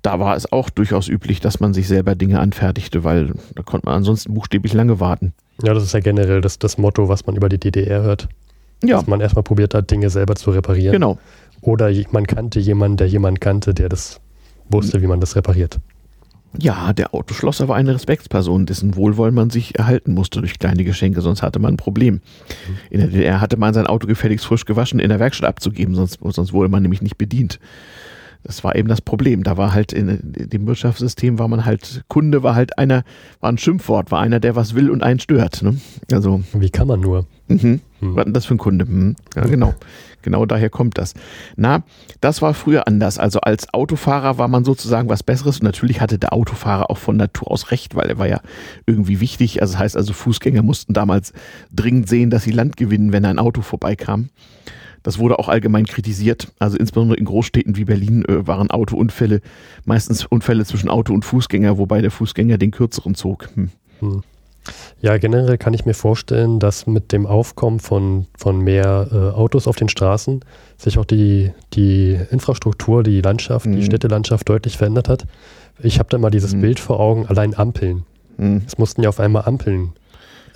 S1: Da war es auch durchaus üblich, dass man sich selber Dinge anfertigte, weil da konnte man ansonsten buchstäblich lange warten.
S2: Ja, das ist ja generell das, das Motto, was man über die DDR hört. Ja. Dass man erstmal probiert hat, Dinge selber zu reparieren.
S1: Genau.
S2: Oder man kannte jemanden, der jemanden kannte, der das wusste, wie man das repariert.
S1: Ja, der Autoschlosser war eine Respektsperson, dessen Wohlwollen man sich erhalten musste durch kleine Geschenke, sonst hatte man ein Problem. Mhm. In der DDR hatte man sein Auto gefälligst frisch gewaschen in der Werkstatt abzugeben, sonst, sonst wurde man nämlich nicht bedient. Das war eben das Problem. Da war halt in, in dem Wirtschaftssystem war man halt, Kunde war halt einer, war ein Schimpfwort, war einer, der was will und einen stört. Ne?
S2: Also. Wie kann man nur?
S1: Mhm. Hm. Was denn das für ein Kunde? Hm. Ja, genau. Genau daher kommt das. Na, das war früher anders. Also als Autofahrer war man sozusagen was Besseres und natürlich hatte der Autofahrer auch von Natur aus recht, weil er war ja irgendwie wichtig. Also das heißt also, Fußgänger mussten damals dringend sehen, dass sie Land gewinnen, wenn ein Auto vorbeikam. Das wurde auch allgemein kritisiert. Also insbesondere in Großstädten wie Berlin äh, waren Autounfälle meistens Unfälle zwischen Auto und Fußgänger, wobei der Fußgänger den kürzeren zog. Hm. Hm.
S2: Ja, generell kann ich mir vorstellen, dass mit dem Aufkommen von, von mehr äh, Autos auf den Straßen sich auch die, die Infrastruktur, die Landschaft, mhm. die Städtelandschaft deutlich verändert hat. Ich habe da mal dieses mhm. Bild vor Augen, allein Ampeln. Mhm. Es mussten ja auf einmal Ampeln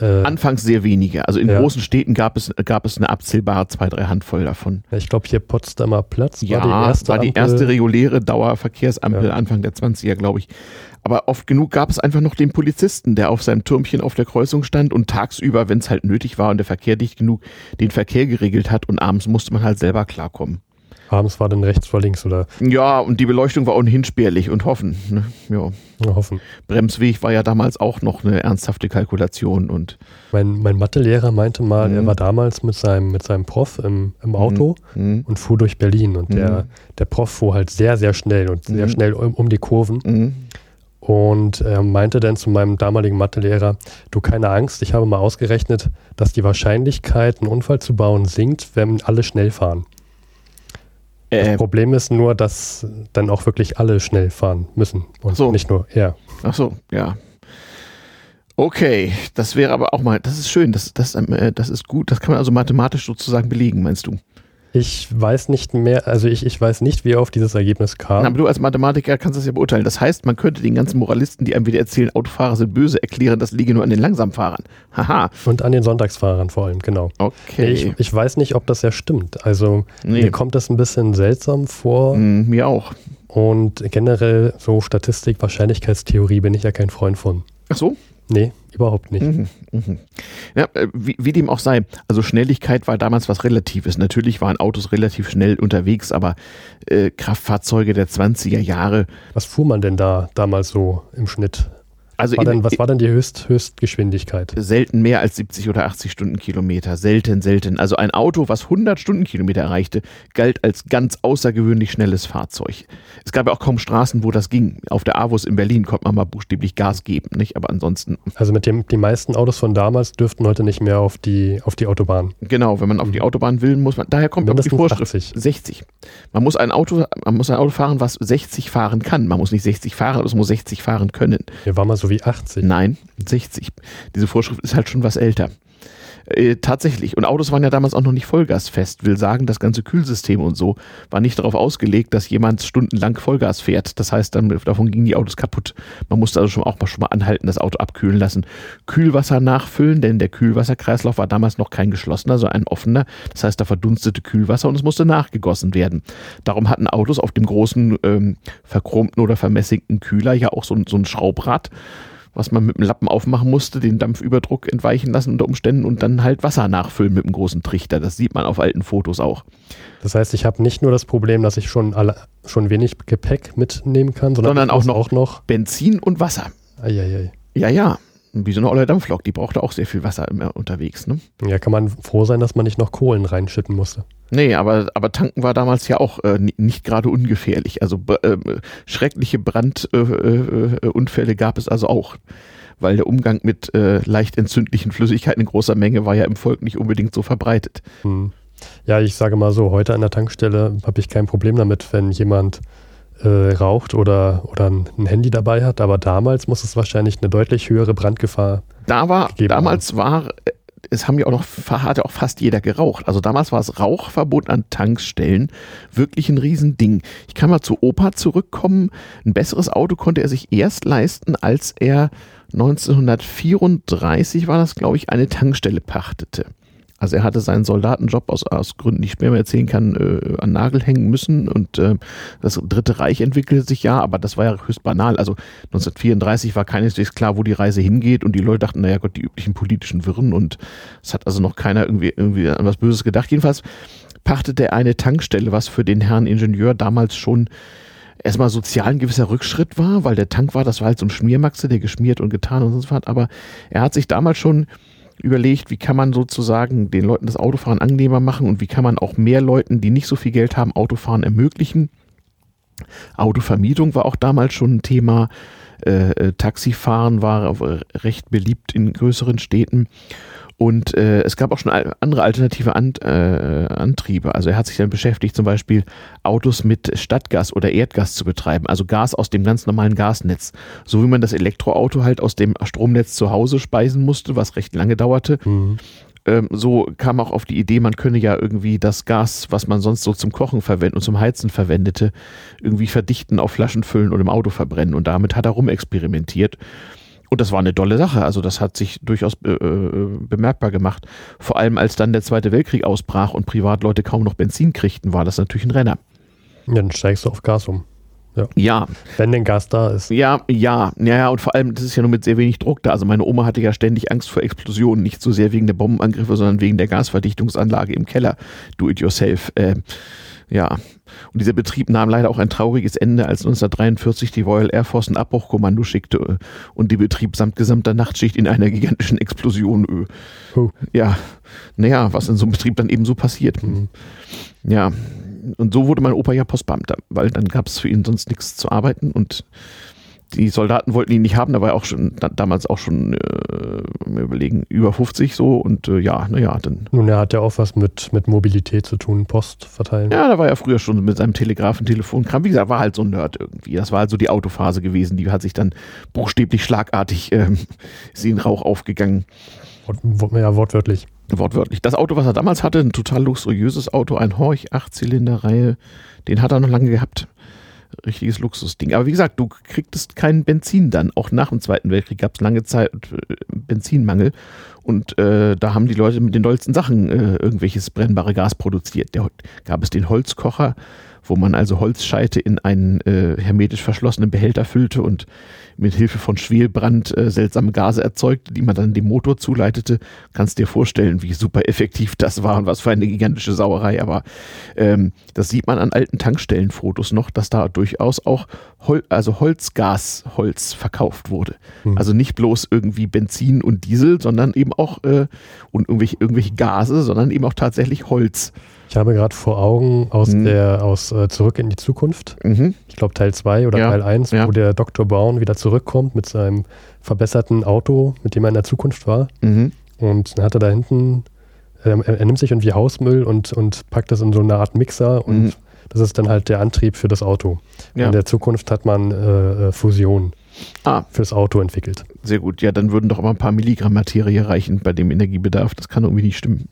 S1: äh, Anfangs sehr wenige. Also in ja. großen Städten gab es, gab es eine abzählbare zwei, drei Handvoll davon.
S2: Ja, ich glaube, hier Potsdamer Platz
S1: ja, war die erste, war die erste reguläre Dauerverkehrsampel. Anfang der 20er, glaube ich. Aber oft genug gab es einfach noch den Polizisten, der auf seinem Türmchen auf der Kreuzung stand und tagsüber, wenn es halt nötig war und der Verkehr dicht genug, den Verkehr geregelt hat und abends musste man halt selber klarkommen.
S2: Abends war dann rechts vor links, oder?
S1: Ja, und die Beleuchtung war ohnehin spärlich und hoffen. Ne? Ja.
S2: ja. hoffen.
S1: Bremsweg war ja damals auch noch eine ernsthafte Kalkulation. und
S2: Mein, mein Mathelehrer meinte mal, mhm. er war damals mit seinem, mit seinem Prof im, im Auto mhm. mhm. und fuhr durch Berlin. Und mhm. der, der Prof fuhr halt sehr, sehr schnell und sehr mhm. schnell um, um die Kurven. Mhm. Und er meinte dann zu meinem damaligen Mathelehrer, du keine Angst, ich habe mal ausgerechnet, dass die Wahrscheinlichkeit, einen Unfall zu bauen, sinkt, wenn alle schnell fahren. Das äh, Problem ist nur, dass dann auch wirklich alle schnell fahren müssen und so. nicht nur er.
S1: Ach so, ja. Okay, das wäre aber auch mal, das ist schön, das, das, äh, das ist gut, das kann man also mathematisch sozusagen belegen, meinst du?
S2: Ich weiß nicht mehr, also ich, ich weiß nicht, wie er auf dieses Ergebnis kam.
S1: Na, aber du als Mathematiker kannst das ja beurteilen. Das heißt, man könnte den ganzen Moralisten, die einem wieder erzählen, Autofahrer sind böse, erklären, das liege nur an den Langsamfahrern. Haha.
S2: Und an den Sonntagsfahrern vor allem, genau.
S1: Okay.
S2: Ich, ich weiß nicht, ob das ja stimmt. Also nee. mir kommt das ein bisschen seltsam vor.
S1: Mm, mir auch.
S2: Und generell so Statistik, Wahrscheinlichkeitstheorie bin ich ja kein Freund von.
S1: Ach so?
S2: Nee, überhaupt nicht. Mhm,
S1: mh. Ja, äh, wie, wie, dem auch sei, also Schnelligkeit war damals was Relatives. Natürlich waren Autos relativ schnell unterwegs, aber äh, Kraftfahrzeuge der 20er Jahre.
S2: Was fuhr man denn da damals so im Schnitt? Also war in, denn, was war denn die Höchst, Höchstgeschwindigkeit?
S1: Selten mehr als 70 oder 80 Stundenkilometer. Selten, selten. Also ein Auto, was 100 Stundenkilometer erreichte, galt als ganz außergewöhnlich schnelles Fahrzeug. Es gab ja auch kaum Straßen, wo das ging. Auf der Avus in Berlin konnte man mal buchstäblich Gas geben, nicht? Aber ansonsten.
S2: Also mit dem, die meisten Autos von damals dürften heute nicht mehr auf die, auf die Autobahn.
S1: Genau, wenn man auf die mhm. Autobahn will, muss man, daher kommt auch die Vorschrift. 80. 60. Man muss ein Auto, man muss ein Auto fahren, was 60 fahren kann. Man muss nicht 60 fahren, es muss 60 fahren können.
S2: Hier war mal so wie 80.
S1: Nein, 60. Diese Vorschrift ist halt schon was älter. Äh, tatsächlich. Und Autos waren ja damals auch noch nicht vollgasfest. Will sagen, das ganze Kühlsystem und so war nicht darauf ausgelegt, dass jemand stundenlang Vollgas fährt. Das heißt, dann, davon gingen die Autos kaputt. Man musste also schon auch mal, schon mal anhalten, das Auto abkühlen lassen. Kühlwasser nachfüllen, denn der Kühlwasserkreislauf war damals noch kein geschlossener, sondern ein offener. Das heißt, da verdunstete Kühlwasser und es musste nachgegossen werden. Darum hatten Autos auf dem großen ähm, verchromten oder vermässigten Kühler ja auch so, so ein Schraubrad was man mit dem Lappen aufmachen musste, den Dampfüberdruck entweichen lassen unter Umständen und dann halt Wasser nachfüllen mit einem großen Trichter. Das sieht man auf alten Fotos auch.
S2: Das heißt, ich habe nicht nur das Problem, dass ich schon, alle, schon wenig Gepäck mitnehmen kann, sondern,
S1: sondern auch, noch auch noch Benzin und Wasser. Eieiei. Ja, ja. Wie so eine olle Dampflok, die brauchte auch sehr viel Wasser immer unterwegs. Ne?
S2: Ja, kann man froh sein, dass man nicht noch Kohlen reinschütten musste.
S1: Nee, aber, aber tanken war damals ja auch äh, nicht gerade ungefährlich. Also äh, schreckliche Brandunfälle äh, äh gab es also auch. Weil der Umgang mit äh, leicht entzündlichen Flüssigkeiten in großer Menge war ja im Volk nicht unbedingt so verbreitet. Hm.
S2: Ja, ich sage mal so, heute an der Tankstelle habe ich kein Problem damit, wenn jemand äh, raucht oder, oder ein, Handy dabei hat, aber damals muss es wahrscheinlich eine deutlich höhere Brandgefahr
S1: da war, damals haben. war, es haben ja auch noch, hat ja auch fast jeder geraucht. Also damals war das Rauchverbot an Tankstellen wirklich ein Riesending. Ich kann mal zu Opa zurückkommen. Ein besseres Auto konnte er sich erst leisten, als er 1934 war das, glaube ich, eine Tankstelle pachtete. Also er hatte seinen Soldatenjob aus, aus Gründen, die ich mir erzählen kann, äh, an Nagel hängen müssen und äh, das Dritte Reich entwickelte sich ja, aber das war ja höchst banal. Also 1934 war keineswegs klar, wo die Reise hingeht und die Leute dachten, naja Gott, die üblichen politischen Wirren und es hat also noch keiner irgendwie, irgendwie an was Böses gedacht. Jedenfalls pachtete er eine Tankstelle, was für den Herrn Ingenieur damals schon erstmal sozial ein gewisser Rückschritt war, weil der Tank war, das war halt so ein Schmiermaxe, der geschmiert und getan und so was, aber er hat sich damals schon überlegt, wie kann man sozusagen den Leuten das Autofahren angenehmer machen und wie kann man auch mehr Leuten, die nicht so viel Geld haben, Autofahren ermöglichen. Autovermietung war auch damals schon ein Thema. Äh, äh Taxifahren war recht beliebt in größeren Städten. Und äh, es gab auch schon andere alternative An äh, Antriebe. Also er hat sich dann beschäftigt, zum Beispiel Autos mit Stadtgas oder Erdgas zu betreiben, also Gas aus dem ganz normalen Gasnetz. So wie man das Elektroauto halt aus dem Stromnetz zu Hause speisen musste, was recht lange dauerte. Mhm. Ähm, so kam auch auf die Idee, man könne ja irgendwie das Gas, was man sonst so zum Kochen verwenden und zum Heizen verwendete, irgendwie verdichten, auf Flaschen füllen und im Auto verbrennen. Und damit hat er rumexperimentiert. Und das war eine tolle Sache. Also das hat sich durchaus äh, äh, bemerkbar gemacht. Vor allem als dann der Zweite Weltkrieg ausbrach und Privatleute kaum noch Benzin kriegten, war das natürlich ein Renner.
S2: Ja, dann steigst du auf Gas um.
S1: Ja. ja.
S2: Wenn denn Gas da ist.
S1: Ja, ja, ja, ja, und vor allem, das ist ja nur mit sehr wenig Druck da. Also meine Oma hatte ja ständig Angst vor Explosionen, nicht so sehr wegen der Bombenangriffe, sondern wegen der Gasverdichtungsanlage im Keller. Do it yourself. Äh, ja, und dieser Betrieb nahm leider auch ein trauriges Ende, als 1943 die Royal Air Force ein Abbruchkommando schickte äh, und die Betrieb samt gesamter Nachtschicht in einer gigantischen Explosion. Oh. Ja, naja, was in so einem Betrieb dann eben so passiert. Mhm. Ja, und so wurde mein Opa ja Postbeamter, weil dann gab es für ihn sonst nichts zu arbeiten und die Soldaten wollten ihn nicht haben, da war er auch schon da, damals auch schon, äh, überlegen, über 50 so und äh, ja, naja, dann.
S2: Nun, er hat ja auch was mit, mit Mobilität zu tun, Post verteilen.
S1: Ja, da war er früher schon mit seinem Telegrafen, Telefonkram. Wie gesagt, war halt so ein Nerd irgendwie. Das war halt so die Autophase gewesen, die hat sich dann buchstäblich schlagartig, äh, ist in Rauch aufgegangen.
S2: Ja, wortwörtlich.
S1: Wortwörtlich. Das Auto, was er damals hatte, ein total luxuriöses Auto, ein Horch, 8-Zylinder-Reihe, den hat er noch lange gehabt richtiges Luxusding. Aber wie gesagt, du kriegtest keinen Benzin dann. Auch nach dem Zweiten Weltkrieg gab es lange Zeit äh, Benzinmangel. Und äh, da haben die Leute mit den dollsten Sachen äh, irgendwelches brennbare Gas produziert. Da gab es den Holzkocher, wo man also Holzscheite in einen äh, hermetisch verschlossenen Behälter füllte und mit Hilfe von Schwelbrand äh, seltsame Gase erzeugte, die man dann dem Motor zuleitete. Kannst dir vorstellen, wie super effektiv das war und was für eine gigantische Sauerei. Aber ähm, das sieht man an alten Tankstellenfotos noch, dass da durchaus auch Hol also Holzgas, Holz verkauft wurde. Mhm. Also nicht bloß irgendwie Benzin und Diesel, sondern eben auch äh, und irgendwelche, irgendwelche Gase, sondern eben auch tatsächlich Holz.
S2: Ich habe gerade vor Augen aus mhm. der aus äh, Zurück in die Zukunft, mhm. ich glaube Teil 2 oder ja. Teil 1, ja. wo der Dr. Brown wieder zurückkommt mit seinem verbesserten Auto, mit dem er in der Zukunft war. Mhm. Und dann hat er da hinten, ähm, er, er, nimmt sich irgendwie Hausmüll und, und packt das in so eine Art Mixer und mhm. das ist dann halt der Antrieb für das Auto. Ja. In der Zukunft hat man äh, äh Fusion ah. fürs Auto entwickelt.
S1: Sehr gut. Ja, dann würden doch aber ein paar Milligramm Materie reichen bei dem Energiebedarf. Das kann irgendwie nicht stimmen.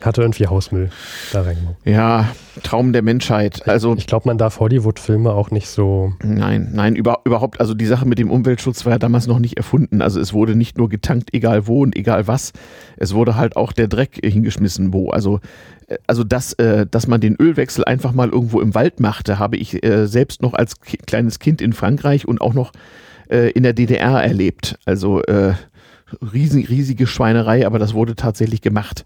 S2: Hatte irgendwie Hausmüll da reingemacht.
S1: Ja, Traum der Menschheit. Also
S2: ich glaube, man darf Hollywood-Filme auch nicht so.
S1: Nein, nein, über, überhaupt. Also die Sache mit dem Umweltschutz war ja damals noch nicht erfunden. Also es wurde nicht nur getankt, egal wo und egal was. Es wurde halt auch der Dreck hingeschmissen, wo. Also äh, also dass, äh, dass man den Ölwechsel einfach mal irgendwo im Wald machte, habe ich äh, selbst noch als kleines Kind in Frankreich und auch noch äh, in der DDR erlebt. Also riesig, riesige Schweinerei, aber das wurde tatsächlich gemacht.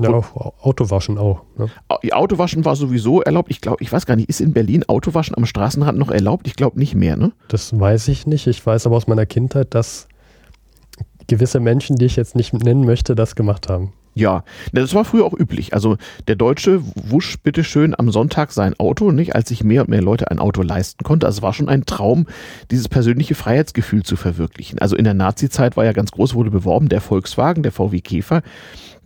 S2: Ja, Autowaschen auch. Ne?
S1: Autowaschen war sowieso erlaubt. Ich glaube, ich weiß gar nicht, ist in Berlin Autowaschen am Straßenrand noch erlaubt? Ich glaube nicht mehr, ne?
S2: Das weiß ich nicht. Ich weiß aber aus meiner Kindheit, dass gewisse Menschen, die ich jetzt nicht nennen möchte, das gemacht haben.
S1: Ja, das war früher auch üblich. Also der Deutsche wusch bitteschön am Sonntag sein Auto, nicht, als sich mehr und mehr Leute ein Auto leisten konnte. Also es war schon ein Traum, dieses persönliche Freiheitsgefühl zu verwirklichen. Also in der Nazi-Zeit war ja ganz groß, wurde beworben, der Volkswagen, der VW Käfer,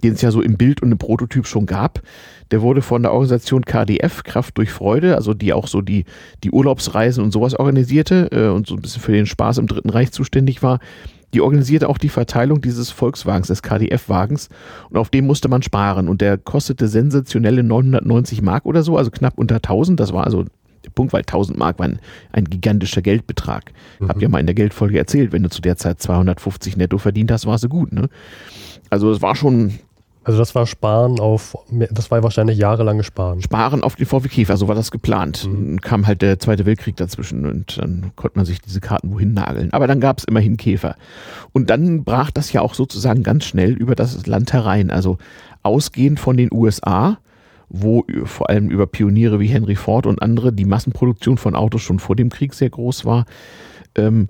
S1: den es ja so im Bild und im Prototyp schon gab. Der wurde von der Organisation KDF, Kraft durch Freude, also die auch so die, die Urlaubsreisen und sowas organisierte äh, und so ein bisschen für den Spaß im Dritten Reich zuständig war die organisierte auch die Verteilung dieses Volkswagens, des KDF-Wagens. Und auf dem musste man sparen. Und der kostete sensationelle 990 Mark oder so, also knapp unter 1000. Das war also der Punkt, weil 1000 Mark waren ein gigantischer Geldbetrag. Mhm. Hab ja mal in der Geldfolge erzählt, wenn du zu der Zeit 250 netto verdient hast, war sie gut. Ne? Also es war schon
S2: also das war Sparen auf, das war wahrscheinlich jahrelange Sparen.
S1: Sparen auf den VW Käfer, so war das geplant. Mhm. Dann kam halt der Zweite Weltkrieg dazwischen und dann konnte man sich diese Karten wohin nageln. Aber dann gab es immerhin Käfer. Und dann brach das ja auch sozusagen ganz schnell über das Land herein. Also ausgehend von den USA, wo vor allem über Pioniere wie Henry Ford und andere die Massenproduktion von Autos schon vor dem Krieg sehr groß war, ähm,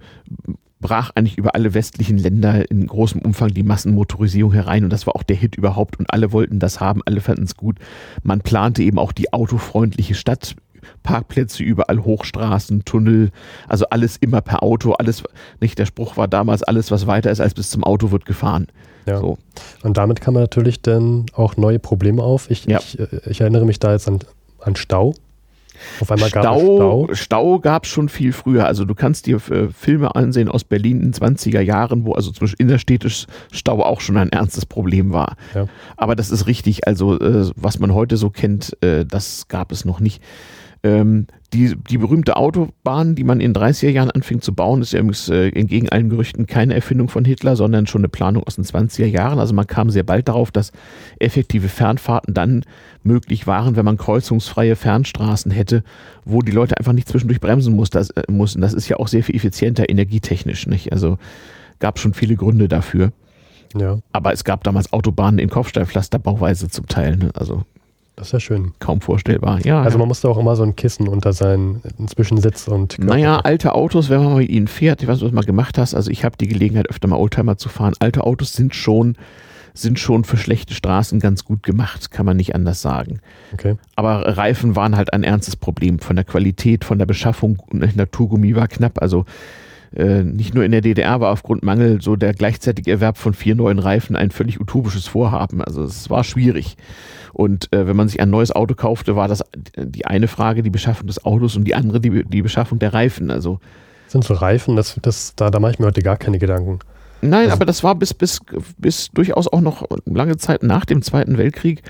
S1: brach eigentlich über alle westlichen Länder in großem Umfang die Massenmotorisierung herein und das war auch der Hit überhaupt und alle wollten das haben, alle fanden es gut. Man plante eben auch die autofreundliche Stadt, Parkplätze überall, Hochstraßen, Tunnel, also alles immer per Auto, alles, nicht der Spruch war damals, alles was weiter ist als bis zum Auto wird gefahren.
S2: Ja. So. Und damit kann man natürlich dann auch neue Probleme auf. Ich, ja. ich, äh, ich erinnere mich da jetzt an, an Stau.
S1: Auf einmal gab Stau, es Stau. Stau gab es schon viel früher. Also du kannst dir äh, Filme ansehen aus Berlin in den 20er Jahren, wo also zum Beispiel innerstädtisch Stau auch schon ein ernstes Problem war. Ja. Aber das ist richtig. Also äh, was man heute so kennt, äh, das gab es noch nicht. Ähm, die, die berühmte Autobahn, die man in 30er Jahren anfing zu bauen, ist ja übrigens äh, entgegen allen Gerüchten keine Erfindung von Hitler, sondern schon eine Planung aus den 20er Jahren. Also man kam sehr bald darauf, dass effektive Fernfahrten dann möglich waren, wenn man kreuzungsfreie Fernstraßen hätte, wo die Leute einfach nicht zwischendurch bremsen muss, das, äh, mussten. Das ist ja auch sehr viel effizienter energietechnisch. Nicht? Also gab schon viele Gründe dafür. Ja. Aber es gab damals Autobahnen in Kopfsteinpflasterbauweise zum Teil. Ne? Also
S2: das ist ja schön.
S1: Kaum vorstellbar, ja.
S2: Also man musste auch immer so ein Kissen unter seinen Zwischensitz und
S1: Körper. Naja, alte Autos, wenn man mit ihnen fährt, ich weiß nicht, was du mal gemacht hast, also ich habe die Gelegenheit, öfter mal Oldtimer zu fahren. Alte Autos sind schon, sind schon für schlechte Straßen ganz gut gemacht, kann man nicht anders sagen. Okay. Aber Reifen waren halt ein ernstes Problem. Von der Qualität, von der Beschaffung, Naturgummi war knapp, also äh, nicht nur in der DDR war aufgrund Mangel so der gleichzeitige Erwerb von vier neuen Reifen ein völlig utopisches Vorhaben. Also es war schwierig. Und äh, wenn man sich ein neues Auto kaufte, war das die eine Frage die Beschaffung des Autos und die andere die, die Beschaffung der Reifen. Also
S2: sind so Reifen, das, das, da, da mache ich mir heute gar keine Gedanken.
S1: Nein, also, aber das war bis, bis, bis durchaus auch noch lange Zeit nach dem Zweiten Weltkrieg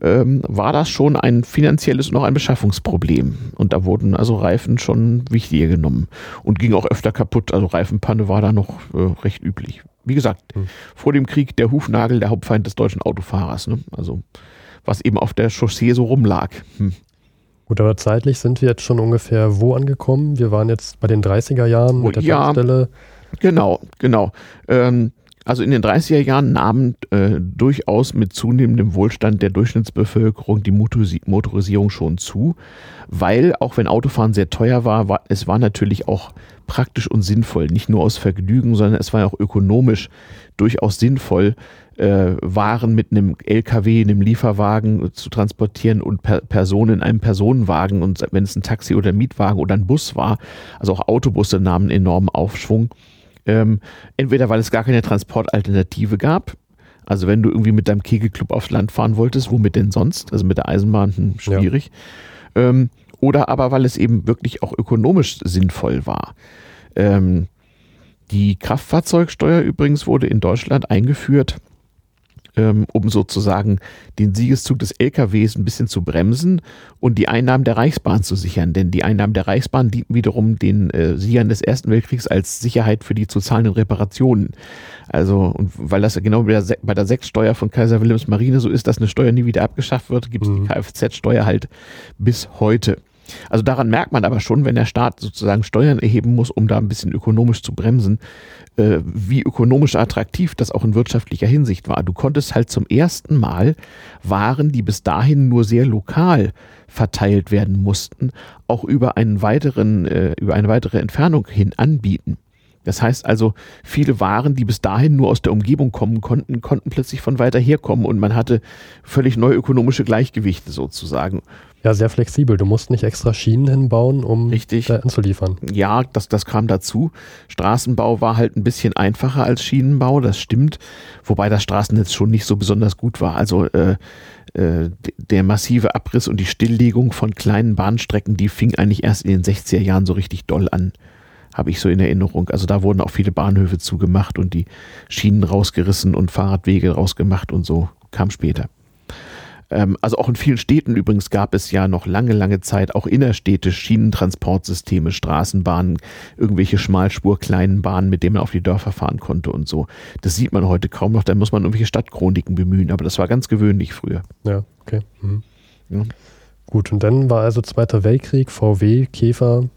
S1: ähm, war das schon ein finanzielles und auch ein Beschaffungsproblem. Und da wurden also Reifen schon wichtiger genommen und ging auch öfter kaputt. Also Reifenpanne war da noch äh, recht üblich. Wie gesagt, hm. vor dem Krieg der Hufnagel der Hauptfeind des deutschen Autofahrers. Ne? Also was eben auf der Chaussee so rumlag. Hm.
S2: Gut, aber zeitlich sind wir jetzt schon ungefähr wo angekommen? Wir waren jetzt bei den 30er Jahren mit der ja, Tankstelle.
S1: Genau, genau. Ähm, also in den 30er Jahren nahmen äh, durchaus mit zunehmendem Wohlstand der Durchschnittsbevölkerung die Motorisierung schon zu, weil auch wenn Autofahren sehr teuer war, war, es war natürlich auch praktisch und sinnvoll, nicht nur aus Vergnügen, sondern es war auch ökonomisch durchaus sinnvoll, äh, Waren mit einem LKW, einem Lieferwagen zu transportieren und per Personen in einem Personenwagen und wenn es ein Taxi oder Mietwagen oder ein Bus war, also auch Autobusse nahmen enormen Aufschwung. Ähm, entweder weil es gar keine Transportalternative gab, also wenn du irgendwie mit deinem Kegelclub aufs Land fahren wolltest, womit denn sonst? Also mit der Eisenbahn hm, schwierig. Ja. Ähm, oder aber weil es eben wirklich auch ökonomisch sinnvoll war. Ähm, die Kraftfahrzeugsteuer übrigens wurde in Deutschland eingeführt um sozusagen den Siegeszug des LKWs ein bisschen zu bremsen und die Einnahmen der Reichsbahn zu sichern. Denn die Einnahmen der Reichsbahn dienten wiederum den äh, Siegern des Ersten Weltkriegs als Sicherheit für die zu zahlenden Reparationen. Also, und weil das genau bei der, bei der Sechssteuer von Kaiser Wilhelms Marine so ist, dass eine Steuer nie wieder abgeschafft wird, gibt es mhm. die Kfz-Steuer halt bis heute. Also daran merkt man aber schon, wenn der Staat sozusagen Steuern erheben muss, um da ein bisschen ökonomisch zu bremsen, äh, wie ökonomisch attraktiv das auch in wirtschaftlicher Hinsicht war. Du konntest halt zum ersten Mal Waren, die bis dahin nur sehr lokal verteilt werden mussten, auch über einen weiteren, äh, über eine weitere Entfernung hin anbieten. Das heißt also, viele Waren, die bis dahin nur aus der Umgebung kommen konnten, konnten plötzlich von weiter herkommen und man hatte völlig neue ökonomische Gleichgewichte sozusagen.
S2: Ja, sehr flexibel. Du musst nicht extra Schienen hinbauen, um
S1: Richtig.
S2: da anzuliefern.
S1: Ja, das, das kam dazu. Straßenbau war halt ein bisschen einfacher als Schienenbau, das stimmt. Wobei das Straßennetz schon nicht so besonders gut war. Also äh, äh, der massive Abriss und die Stilllegung von kleinen Bahnstrecken, die fing eigentlich erst in den 60er Jahren so richtig doll an habe ich so in Erinnerung. Also da wurden auch viele Bahnhöfe zugemacht und die Schienen rausgerissen und Fahrradwege rausgemacht und so kam später. Ähm, also auch in vielen Städten übrigens gab es ja noch lange, lange Zeit auch innerstädte Schienentransportsysteme, Straßenbahnen, irgendwelche Schmalspur, kleinen Bahnen, mit denen man auf die Dörfer fahren konnte und so. Das sieht man heute kaum noch, da muss man irgendwelche Stadtchroniken bemühen, aber das war ganz gewöhnlich früher.
S2: Ja, okay. Mhm. Ja. Gut, und dann war also Zweiter Weltkrieg, VW, Käfer,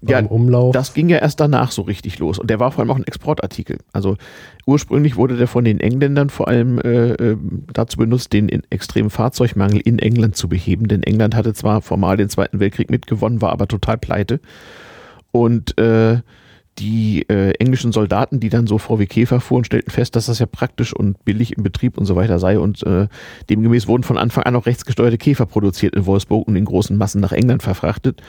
S1: ja, Umlauf. Das ging ja erst danach so richtig los. Und der war vor allem auch ein Exportartikel. Also ursprünglich wurde der von den Engländern vor allem äh, äh dazu benutzt, den extremen Fahrzeugmangel in England zu beheben. Denn England hatte zwar formal den Zweiten Weltkrieg mitgewonnen, war aber total pleite. Und äh, die äh, englischen Soldaten, die dann so VW Käfer fuhren, stellten fest, dass das ja praktisch und billig im Betrieb und so weiter sei. Und äh, demgemäß wurden von Anfang an auch rechtsgesteuerte Käfer produziert in Wolfsburg und in großen Massen nach England verfrachtet.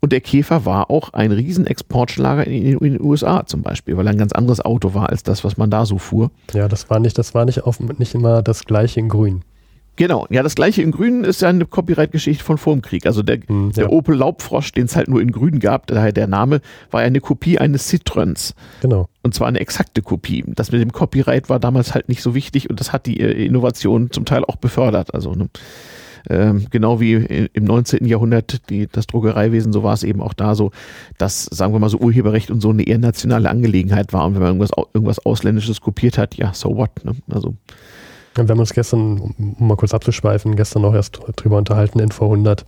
S1: Und der Käfer war auch ein Riesenexportschlager in, in, in, den USA zum Beispiel, weil er ein ganz anderes Auto war als das, was man da so fuhr.
S2: Ja, das war nicht, das war nicht, auf, nicht immer das gleiche in Grün.
S1: Genau, ja, das gleiche in Grün ist ja eine Copyright-Geschichte von vor dem Krieg. Also der, hm, ja. der Opel Laubfrosch, den es halt nur in Grün gab, daher der Name, war ja eine Kopie eines Citroens.
S2: Genau.
S1: Und zwar eine exakte Kopie. Das mit dem Copyright war damals halt nicht so wichtig und das hat die äh, Innovation zum Teil auch befördert. Also ne, ähm, genau wie im 19. Jahrhundert die, das Druckereiwesen, so war es eben auch da so, dass, sagen wir mal so, Urheberrecht und so eine eher nationale Angelegenheit war. Und wenn man irgendwas, irgendwas Ausländisches kopiert hat, ja, so what. Ne? Also.
S2: Wir haben uns gestern, um mal kurz abzuschweifen, gestern noch erst drüber unterhalten, Info 100,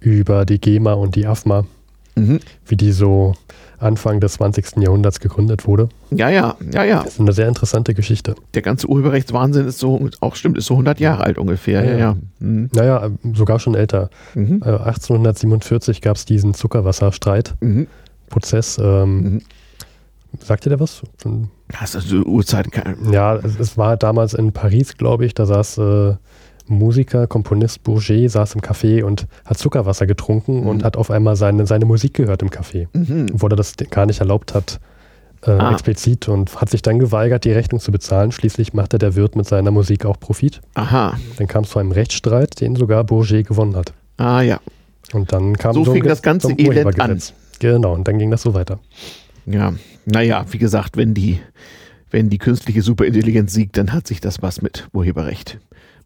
S2: über die GEMA und die AFMA, mhm. wie die so Anfang des 20. Jahrhunderts gegründet wurde.
S1: Ja, ja, ja, ja.
S2: Das ist eine sehr interessante Geschichte.
S1: Der ganze Urheberrechtswahnsinn ist so, auch stimmt, ist so 100 Jahre alt ungefähr. Ja, ja. ja.
S2: Mhm. Naja, sogar schon älter. Mhm. 1847 gab es diesen Zuckerwasserstreit-Prozess. Mhm. Ähm, mhm. Sagt ihr da was?
S1: Das ist also Uhrzeit.
S2: Ja, es, es, war damals in Paris, glaube ich, da saß äh, Musiker, Komponist Bourget saß im Café und hat Zuckerwasser getrunken mhm. und hat auf einmal seine, seine Musik gehört im Café, mhm. obwohl er das gar nicht erlaubt hat, äh, ah. explizit und hat sich dann geweigert, die Rechnung zu bezahlen. Schließlich machte der Wirt mit seiner Musik auch Profit.
S1: Aha.
S2: Dann kam es zu einem Rechtsstreit, den sogar Bourget gewonnen hat.
S1: Ah ja.
S2: Und dann kam
S1: so, so fing das ganze Elend an.
S2: Genau, und dann ging das so weiter.
S1: Ja, naja, wie gesagt, wenn die, wenn die künstliche Superintelligenz siegt, dann hat sich das was mit Urheberrecht.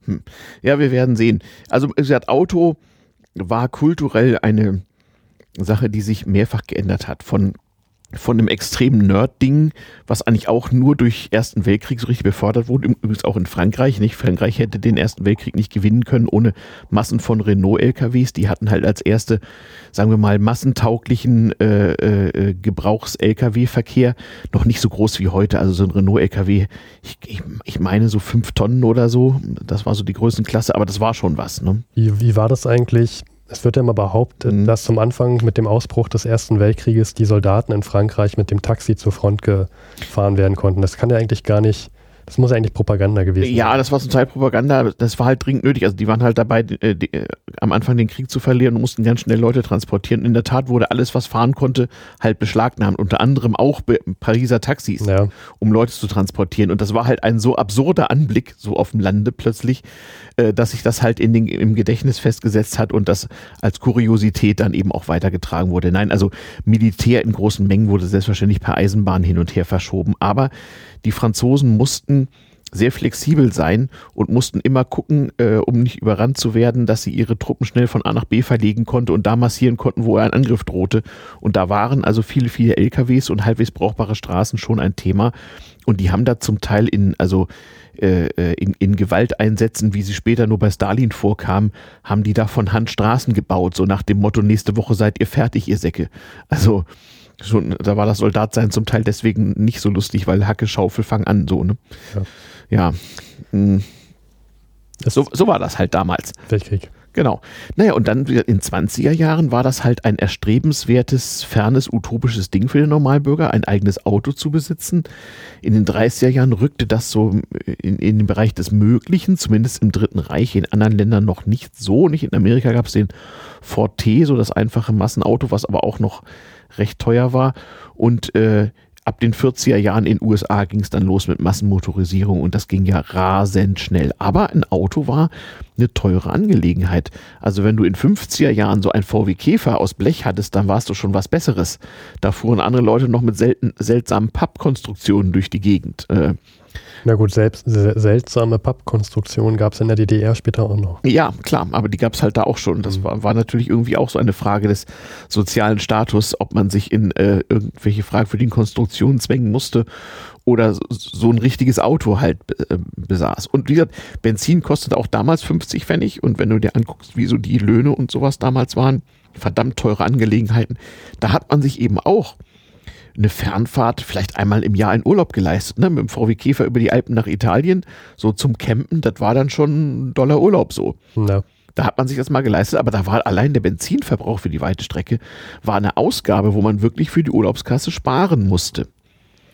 S1: Hm. Ja, wir werden sehen. Also, gesagt, Auto war kulturell eine Sache, die sich mehrfach geändert hat. Von von einem extremen Nerd-Ding, was eigentlich auch nur durch Ersten Weltkrieg so richtig befördert wurde, übrigens auch in Frankreich, nicht? Frankreich hätte den Ersten Weltkrieg nicht gewinnen können ohne Massen von Renault-LKWs. Die hatten halt als erste, sagen wir mal, massentauglichen äh, äh, Gebrauchs-LKW-Verkehr noch nicht so groß wie heute. Also so ein Renault-LKW, ich, ich, ich, meine so fünf Tonnen oder so, das war so die Größenklasse, aber das war schon was. Ne?
S2: Wie, wie war das eigentlich? Es wird ja immer behauptet, mhm. dass zum Anfang mit dem Ausbruch des Ersten Weltkrieges die Soldaten in Frankreich mit dem Taxi zur Front gefahren werden konnten. Das kann ja eigentlich gar nicht das muss eigentlich Propaganda gewesen sein.
S1: Ja, das war zum Teil Propaganda. Das war halt dringend nötig. Also die waren halt dabei, äh, die, äh, am Anfang den Krieg zu verlieren und mussten ganz schnell Leute transportieren. Und in der Tat wurde alles, was fahren konnte, halt beschlagnahmt. Unter anderem auch Pariser Taxis, ja. um Leute zu transportieren. Und das war halt ein so absurder Anblick, so auf dem Lande plötzlich, äh, dass sich das halt in den, im Gedächtnis festgesetzt hat und das als Kuriosität dann eben auch weitergetragen wurde. Nein, also Militär in großen Mengen wurde selbstverständlich per Eisenbahn hin und her verschoben. Aber die Franzosen mussten sehr flexibel sein und mussten immer gucken, äh, um nicht überrannt zu werden, dass sie ihre Truppen schnell von A nach B verlegen konnte und da massieren konnten, wo ein Angriff drohte. Und da waren also viele, viele LKWs und halbwegs brauchbare Straßen schon ein Thema. Und die haben da zum Teil in, also äh, äh, in, in Gewalteinsätzen, wie sie später nur bei Stalin vorkamen, haben die da von Hand Straßen gebaut, so nach dem Motto, nächste Woche seid ihr fertig, ihr Säcke. Also schon, da war das Soldatsein zum Teil deswegen nicht so lustig, weil Hacke, Schaufel, fang an, so, ne? Ja. ja. Hm. So, so war das halt damals.
S2: Weltkrieg.
S1: Genau. Naja, und dann in 20er Jahren war das halt ein erstrebenswertes, fernes, utopisches Ding für den Normalbürger, ein eigenes Auto zu besitzen. In den 30er Jahren rückte das so in, in den Bereich des Möglichen, zumindest im Dritten Reich, in anderen Ländern noch nicht so. Nicht in Amerika gab es den Ford T, so das einfache Massenauto, was aber auch noch recht teuer war. Und äh, ab den 40er Jahren in den USA ging es dann los mit Massenmotorisierung und das ging ja rasend schnell. Aber ein Auto war eine teure Angelegenheit. Also wenn du in 50er Jahren so ein VW Käfer aus Blech hattest, dann warst du schon was Besseres. Da fuhren andere Leute noch mit selten, seltsamen Pappkonstruktionen durch die Gegend. Äh,
S2: na gut, selbst seltsame Pappkonstruktionen gab es in der DDR später auch noch.
S1: Ja, klar, aber die gab es halt da auch schon. Das mhm. war, war, natürlich irgendwie auch so eine Frage des sozialen Status, ob man sich in äh, irgendwelche fragwürdigen Konstruktionen zwängen musste oder so ein richtiges Auto halt äh, besaß. Und wie gesagt, Benzin kostete auch damals 50 Pfennig und wenn du dir anguckst, wie so die Löhne und sowas damals waren, verdammt teure Angelegenheiten, da hat man sich eben auch eine Fernfahrt vielleicht einmal im Jahr in Urlaub geleistet, ne? mit dem VW Käfer über die Alpen nach Italien, so zum Campen, das war dann schon ein Dollar Urlaub so. Ja. Da hat man sich das mal geleistet, aber da war allein der Benzinverbrauch für die weite Strecke, war eine Ausgabe, wo man wirklich für die Urlaubskasse sparen musste.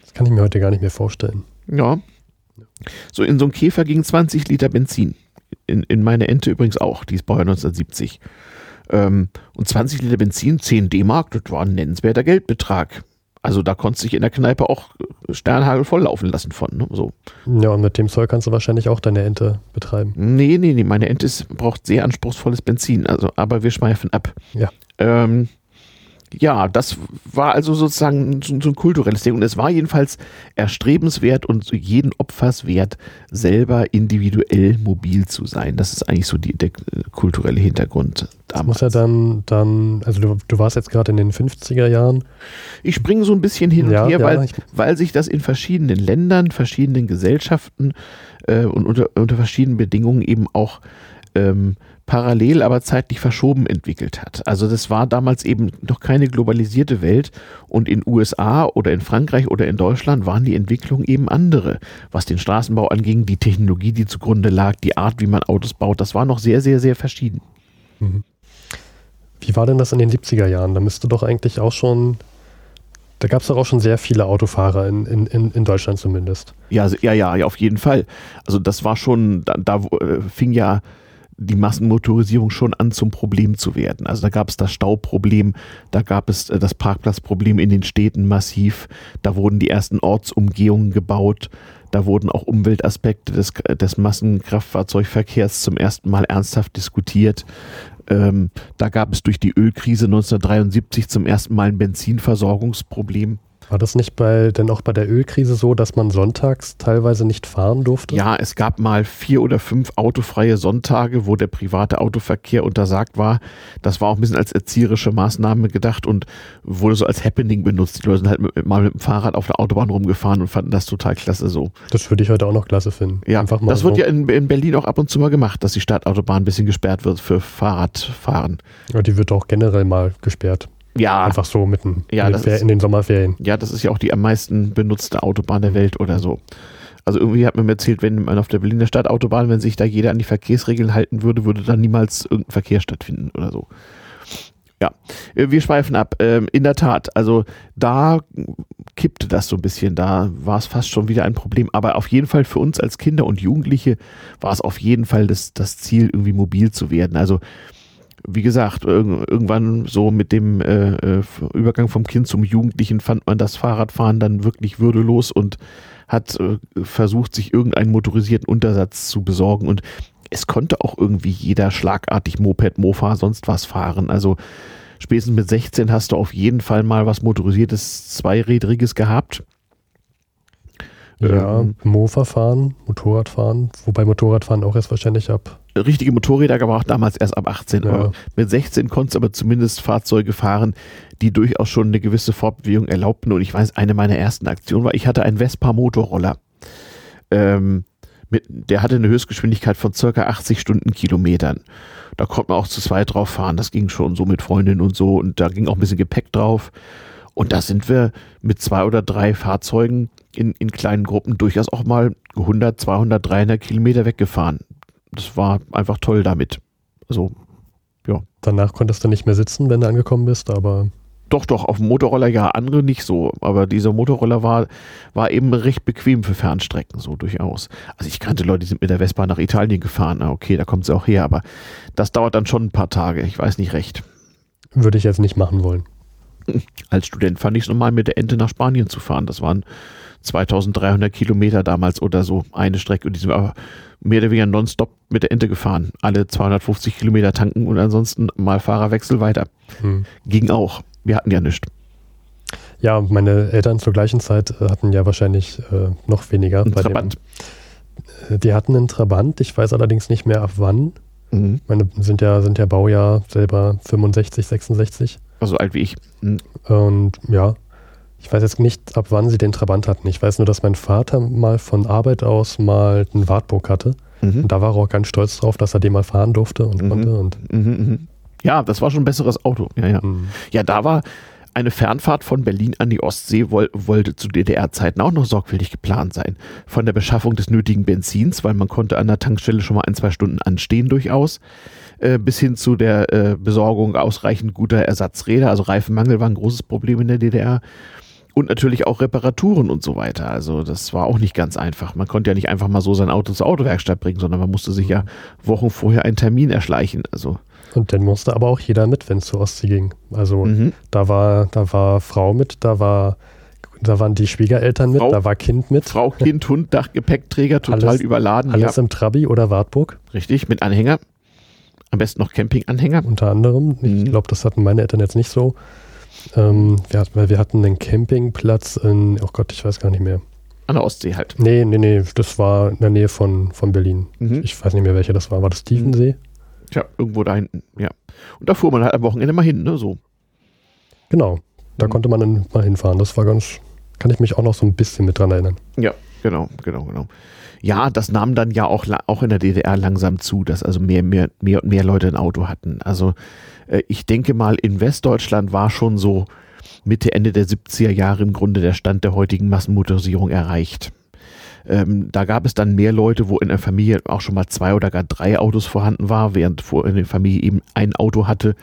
S2: Das kann ich mir heute gar nicht mehr vorstellen.
S1: Ja. So in so einem Käfer ging 20 Liter Benzin. In, in meine Ente übrigens auch, die ist Baujahr 1970. Ähm, und 20 Liter Benzin, 10 D-Mark, das war ein nennenswerter Geldbetrag. Also da konntest du dich in der Kneipe auch Sternhagel volllaufen lassen von. Ne? So.
S2: Ja, und mit dem Zeug kannst du wahrscheinlich auch deine Ente betreiben.
S1: Nee, nee, nee, meine Ente ist, braucht sehr anspruchsvolles Benzin. Also, aber wir schmeifen ab.
S2: Ja.
S1: Ähm, ja, das war also sozusagen so, so, ein kulturelles Ding. Und es war jedenfalls erstrebenswert und jeden Opfers wert, selber individuell mobil zu sein. Das ist eigentlich so die, der äh, kulturelle Hintergrund.
S2: Damals. Das muss ja dann, dann also du, du warst jetzt gerade in den 50er Jahren.
S1: Ich springe so ein bisschen hin und ja, her, ja, weil, weil sich das in verschiedenen Ländern, verschiedenen Gesellschaften äh, und unter, unter verschiedenen Bedingungen eben auch ähm, parallel, aber zeitlich verschoben entwickelt hat. Also das war damals eben noch keine globalisierte Welt und in USA oder in Frankreich oder in Deutschland waren die Entwicklungen eben andere. Was den Straßenbau anging, die Technologie, die zugrunde lag, die Art, wie man Autos baut, das war noch sehr, sehr, sehr verschieden. Mhm.
S2: Wie war denn das in den 70er Jahren? Da müsste doch eigentlich auch schon da gab es doch auch schon sehr viele Autofahrer in, in, in Deutschland zumindest.
S1: Ja, ja, ja, auf jeden Fall. Also das war schon, da, da äh, fing ja die Massenmotorisierung schon an zum Problem zu werden. Also da gab es das Stauproblem, da gab es äh, das Parkplatzproblem in den Städten massiv, da wurden die ersten Ortsumgehungen gebaut, da wurden auch Umweltaspekte des, des Massenkraftfahrzeugverkehrs zum ersten Mal ernsthaft diskutiert. Ähm, da gab es durch die Ölkrise 1973 zum ersten Mal ein Benzinversorgungsproblem.
S2: War das nicht bei, denn auch bei der Ölkrise so, dass man sonntags teilweise nicht fahren durfte?
S1: Ja, es gab mal vier oder fünf autofreie Sonntage, wo der private Autoverkehr untersagt war. Das war auch ein bisschen als erzieherische Maßnahme gedacht und wurde so als Happening benutzt. Die Leute sind halt mit, mal mit dem Fahrrad auf der Autobahn rumgefahren und fanden das total klasse so.
S2: Das würde ich heute auch noch klasse finden.
S1: Ja, Einfach mal das so. wird ja in, in, Berlin auch ab und zu mal gemacht, dass die Stadtautobahn ein bisschen gesperrt wird für Fahrradfahren.
S2: Ja, die wird auch generell mal gesperrt.
S1: Ja.
S2: Einfach so mitten
S1: ja,
S2: in, den in den Sommerferien.
S1: Ja, das ist ja auch die am meisten benutzte Autobahn der Welt oder so. Also irgendwie hat man mir erzählt, wenn man auf der Berliner Stadtautobahn, wenn sich da jeder an die Verkehrsregeln halten würde, würde da niemals irgendein Verkehr stattfinden oder so. Ja, äh, wir schweifen ab. Ähm, in der Tat, also da kippte das so ein bisschen, da war es fast schon wieder ein Problem. Aber auf jeden Fall für uns als Kinder und Jugendliche war es auf jeden Fall das, das Ziel, irgendwie mobil zu werden. Also wie gesagt, irgendwann so mit dem äh, äh, Übergang vom Kind zum Jugendlichen fand man das Fahrradfahren dann wirklich würdelos und hat äh, versucht, sich irgendeinen motorisierten Untersatz zu besorgen. Und es konnte auch irgendwie jeder schlagartig Moped, Mofa, sonst was fahren. Also spätestens mit 16 hast du auf jeden Fall mal was motorisiertes, zweirädriges gehabt.
S2: Ja, ähm, Mofa fahren, Motorrad fahren, wobei Motorradfahren auch erst wahrscheinlich ab.
S1: Richtige Motorräder gab auch damals erst ab 18. Ja. mit 16 konntest du aber zumindest Fahrzeuge fahren, die durchaus schon eine gewisse Fortbewegung erlaubten. Und ich weiß, eine meiner ersten Aktionen war, ich hatte einen Vespa Motorroller. Ähm, Mit, der hatte eine Höchstgeschwindigkeit von circa 80 Stundenkilometern. Da konnte man auch zu zweit drauf fahren. Das ging schon so mit Freundinnen und so. Und da ging auch ein bisschen Gepäck drauf. Und da sind wir mit zwei oder drei Fahrzeugen in, in kleinen Gruppen durchaus auch mal 100, 200, 300 Kilometer weggefahren. Das war einfach toll damit. Also,
S2: ja. Danach konntest du nicht mehr sitzen, wenn du angekommen bist, aber.
S1: Doch, doch, auf dem Motorroller ja, andere nicht so. Aber dieser Motorroller war, war eben recht bequem für Fernstrecken, so durchaus. Also ich kannte Leute, die sind mit der Vespa nach Italien gefahren. Na, okay, da kommt sie auch her, aber das dauert dann schon ein paar Tage. Ich weiß nicht recht.
S2: Würde ich jetzt nicht machen wollen.
S1: Als Student fand ich es normal, mit der Ente nach Spanien zu fahren. Das waren 2300 Kilometer damals oder so, eine Strecke. Und die sind aber mehr oder weniger nonstop mit der Ente gefahren. Alle 250 Kilometer tanken und ansonsten mal Fahrerwechsel weiter. Hm. Ging auch. Wir hatten ja nichts.
S2: Ja, meine Eltern zur gleichen Zeit äh, hatten ja wahrscheinlich äh, noch weniger. Ein Trabant. Dem, äh, die hatten einen Trabant, ich weiß allerdings nicht mehr ab wann. Mhm. Meine sind ja, sind ja Baujahr selber 65, 66.
S1: Also alt wie ich.
S2: Mhm. Und ja, ich weiß jetzt nicht, ab wann sie den Trabant hatten. Ich weiß nur, dass mein Vater mal von Arbeit aus mal einen Wartburg hatte. Mhm. Und da war er auch ganz stolz drauf, dass er den mal fahren durfte und mhm. konnte. Und
S1: mhm, mhm. Ja, das war schon ein besseres Auto. Ja, ja. Mhm. Ja, da war eine Fernfahrt von Berlin an die Ostsee woll, wollte zu DDR-Zeiten auch noch sorgfältig geplant sein. Von der Beschaffung des nötigen Benzins, weil man konnte an der Tankstelle schon mal ein, zwei Stunden anstehen durchaus, äh, bis hin zu der äh, Besorgung ausreichend guter Ersatzräder. Also Reifenmangel war ein großes Problem in der DDR. Und natürlich auch Reparaturen und so weiter. Also das war auch nicht ganz einfach. Man konnte ja nicht einfach mal so sein Auto zur Autowerkstatt bringen, sondern man musste sich ja Wochen vorher einen Termin erschleichen. Also
S2: und dann musste aber auch jeder mit, wenn es zur Ostsee ging. Also mhm. da war, da war Frau mit, da war, da waren die Schwiegereltern mit, Frau, da war Kind mit.
S1: Frau, Kind, (laughs) Hund, Dach, Gepäckträger, total alles, überladen.
S2: Alles ja. im Trabi oder Wartburg.
S1: Richtig, mit Anhänger. Am besten noch Campinganhänger.
S2: Unter anderem. Ich mhm. glaube, das hatten meine Eltern jetzt nicht so. Ähm, wir, weil wir hatten einen Campingplatz in, oh Gott, ich weiß gar nicht mehr.
S1: An der Ostsee halt.
S2: Nee, nee, nee, das war in der Nähe von, von Berlin. Mhm. Ich weiß nicht mehr, welcher das war. War das Tiefensee? Mhm.
S1: Tja, irgendwo da hinten, ja. Und da fuhr man halt am Wochenende mal hin, ne, so.
S2: Genau, da mhm. konnte man dann mal hinfahren. Das war ganz, kann ich mich auch noch so ein bisschen mit dran erinnern.
S1: Ja, genau, genau, genau. Ja, das nahm dann ja auch, auch in der DDR langsam zu, dass also mehr, mehr, mehr und mehr Leute ein Auto hatten. Also äh, ich denke mal, in Westdeutschland war schon so Mitte, Ende der 70er Jahre im Grunde der Stand der heutigen Massenmotorisierung erreicht. Ähm, da gab es dann mehr Leute, wo in der Familie auch schon mal zwei oder gar drei Autos vorhanden war, während vor in der Familie eben ein Auto hatte,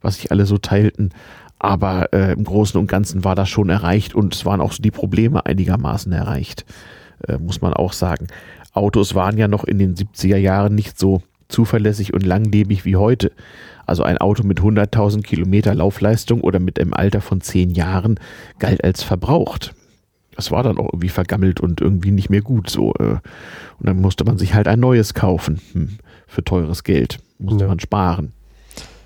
S1: was sich alle so teilten. Aber äh, im Großen und Ganzen war das schon erreicht und es waren auch so die Probleme einigermaßen erreicht, äh, muss man auch sagen. Autos waren ja noch in den 70er Jahren nicht so zuverlässig und langlebig wie heute. Also ein Auto mit 100.000 Kilometer Laufleistung oder mit einem Alter von zehn Jahren galt als verbraucht das war dann auch irgendwie vergammelt und irgendwie nicht mehr gut so. Äh. Und dann musste man sich halt ein neues kaufen hm, für teures Geld. Musste ja. man sparen.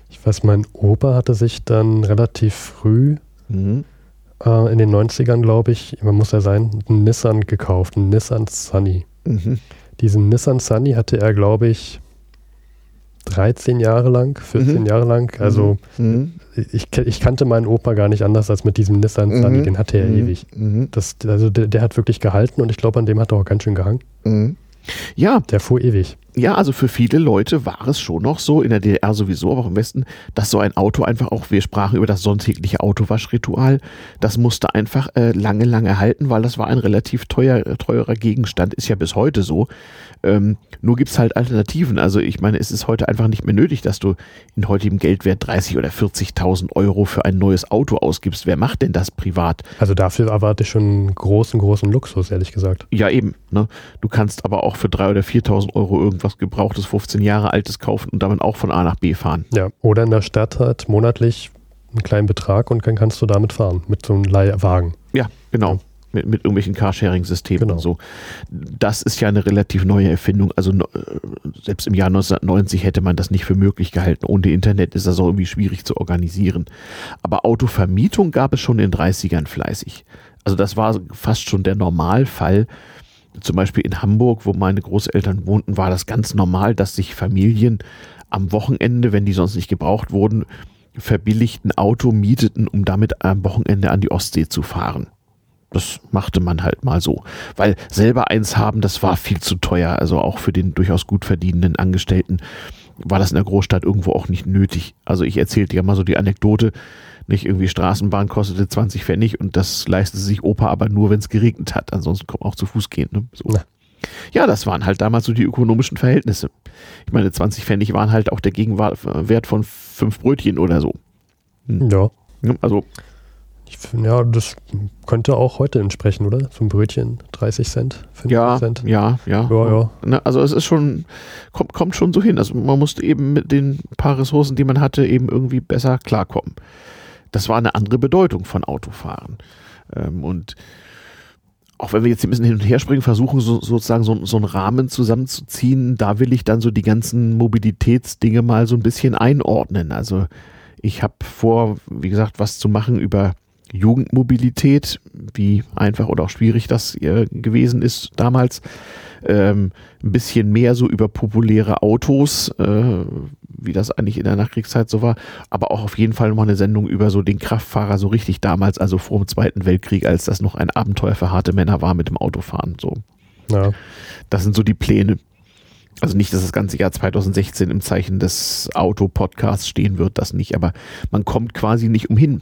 S2: Ich weiß, mein Opa hatte sich dann relativ früh mhm. Äh, in den 90ern, glaube ich, man muss ja sein, einen Nissan gekauft, einen Nissan Sunny. Mhm. Diesen Nissan Sunny hatte er, glaube ich, 13 Jahre lang, 14 mhm. Jahre lang. Also mhm. ich, ich kannte meinen Opa gar nicht anders als mit diesem Nissan Sunny, mhm. den hatte er mhm. ewig. Mhm. Das, also der, der, hat wirklich gehalten und ich glaube, an dem hat er auch ganz schön gehangen.
S1: Mhm. Ja.
S2: Der fuhr ewig.
S1: Ja, also für viele Leute war es schon noch so, in der DDR sowieso, aber auch im Westen, dass so ein Auto einfach auch, wir sprachen über das sonntägliche Autowaschritual, das musste einfach äh, lange, lange halten, weil das war ein relativ teuer, teurer Gegenstand, ist ja bis heute so. Ähm, nur gibt es halt Alternativen. Also ich meine, es ist heute einfach nicht mehr nötig, dass du in heutigem Geldwert 30 oder 40.000 Euro für ein neues Auto ausgibst. Wer macht denn das privat?
S2: Also dafür erwarte ich schon großen, großen Luxus, ehrlich gesagt.
S1: Ja, eben. Ne? Du kannst aber auch für 3.000 oder 4.000 Euro irgendwas gebrauchtes, 15 Jahre altes kaufen und damit auch von A nach B fahren.
S2: Ja, oder in der Stadt halt monatlich einen kleinen Betrag und dann kannst du damit fahren, mit so einem Leihwagen.
S1: Ja, genau. Ja mit, mit irgendwelchen Carsharing-Systemen genau. und so. Das ist ja eine relativ neue Erfindung. Also äh, selbst im Jahr 1990 hätte man das nicht für möglich gehalten. Ohne Internet ist das auch irgendwie schwierig zu organisieren. Aber Autovermietung gab es schon in den 30ern fleißig. Also das war fast schon der Normalfall. Zum Beispiel in Hamburg, wo meine Großeltern wohnten, war das ganz normal, dass sich Familien am Wochenende, wenn die sonst nicht gebraucht wurden, verbilligten Auto mieteten, um damit am Wochenende an die Ostsee zu fahren. Das machte man halt mal so. Weil selber eins haben, das war viel zu teuer. Also auch für den durchaus gut verdienenden Angestellten war das in der Großstadt irgendwo auch nicht nötig. Also ich erzählte ja mal so die Anekdote, nicht irgendwie Straßenbahn kostete 20 Pfennig und das leistete sich Opa aber nur, wenn es geregnet hat. Ansonsten kommt man auch zu Fuß gehen. Ne? So. Ja. ja, das waren halt damals so die ökonomischen Verhältnisse. Ich meine, 20 Pfennig waren halt auch der Gegenwert von fünf Brötchen oder so.
S2: Hm. Ja.
S1: Also
S2: ich finde, ja, das könnte auch heute entsprechen, oder? Zum Brötchen 30 Cent,
S1: 50 ja, Cent. Ja, ja, ja. ja. Also es ist schon, kommt, kommt schon so hin. Also man musste eben mit den paar Ressourcen, die man hatte, eben irgendwie besser klarkommen. Das war eine andere Bedeutung von Autofahren. Ähm, und auch wenn wir jetzt ein bisschen hin und her springen, versuchen so, sozusagen so, so einen Rahmen zusammenzuziehen, da will ich dann so die ganzen Mobilitätsdinge mal so ein bisschen einordnen. Also ich habe vor, wie gesagt, was zu machen über Jugendmobilität, wie einfach oder auch schwierig das äh, gewesen ist damals. Ähm, ein bisschen mehr so über populäre Autos, äh, wie das eigentlich in der Nachkriegszeit so war, aber auch auf jeden Fall nochmal eine Sendung über so den Kraftfahrer so richtig damals, also vor dem Zweiten Weltkrieg, als das noch ein Abenteuer für harte Männer war mit dem Autofahren. So. Ja. Das sind so die Pläne. Also nicht, dass das ganze Jahr 2016 im Zeichen des Auto-Podcasts stehen wird, das nicht, aber man kommt quasi nicht umhin.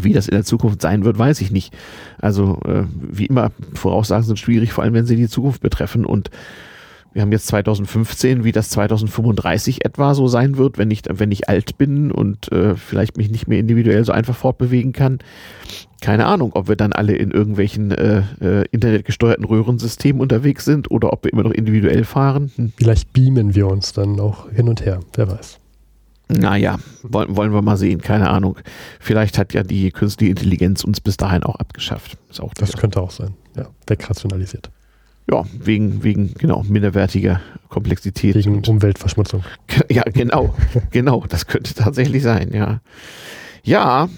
S1: Wie das in der Zukunft sein wird, weiß ich nicht. Also äh, wie immer, Voraussagen sind schwierig, vor allem wenn sie die Zukunft betreffen. Und wir haben jetzt 2015, wie das 2035 etwa so sein wird, wenn ich, wenn ich alt bin und äh, vielleicht mich nicht mehr individuell so einfach fortbewegen kann. Keine Ahnung, ob wir dann alle in irgendwelchen äh, äh, internetgesteuerten Röhrensystemen unterwegs sind oder ob wir immer noch individuell fahren.
S2: Hm. Vielleicht beamen wir uns dann auch hin und her, wer weiß.
S1: Naja, wollen, wollen wir mal sehen, keine Ahnung. Vielleicht hat ja die künstliche Intelligenz uns bis dahin auch abgeschafft.
S2: Auch das könnte auch sein, ja, wegrationalisiert.
S1: Ja, wegen, wegen, genau, minderwertiger Komplexität.
S2: Wegen Umweltverschmutzung.
S1: Ja, genau, (laughs) genau, das könnte tatsächlich sein, ja. Ja,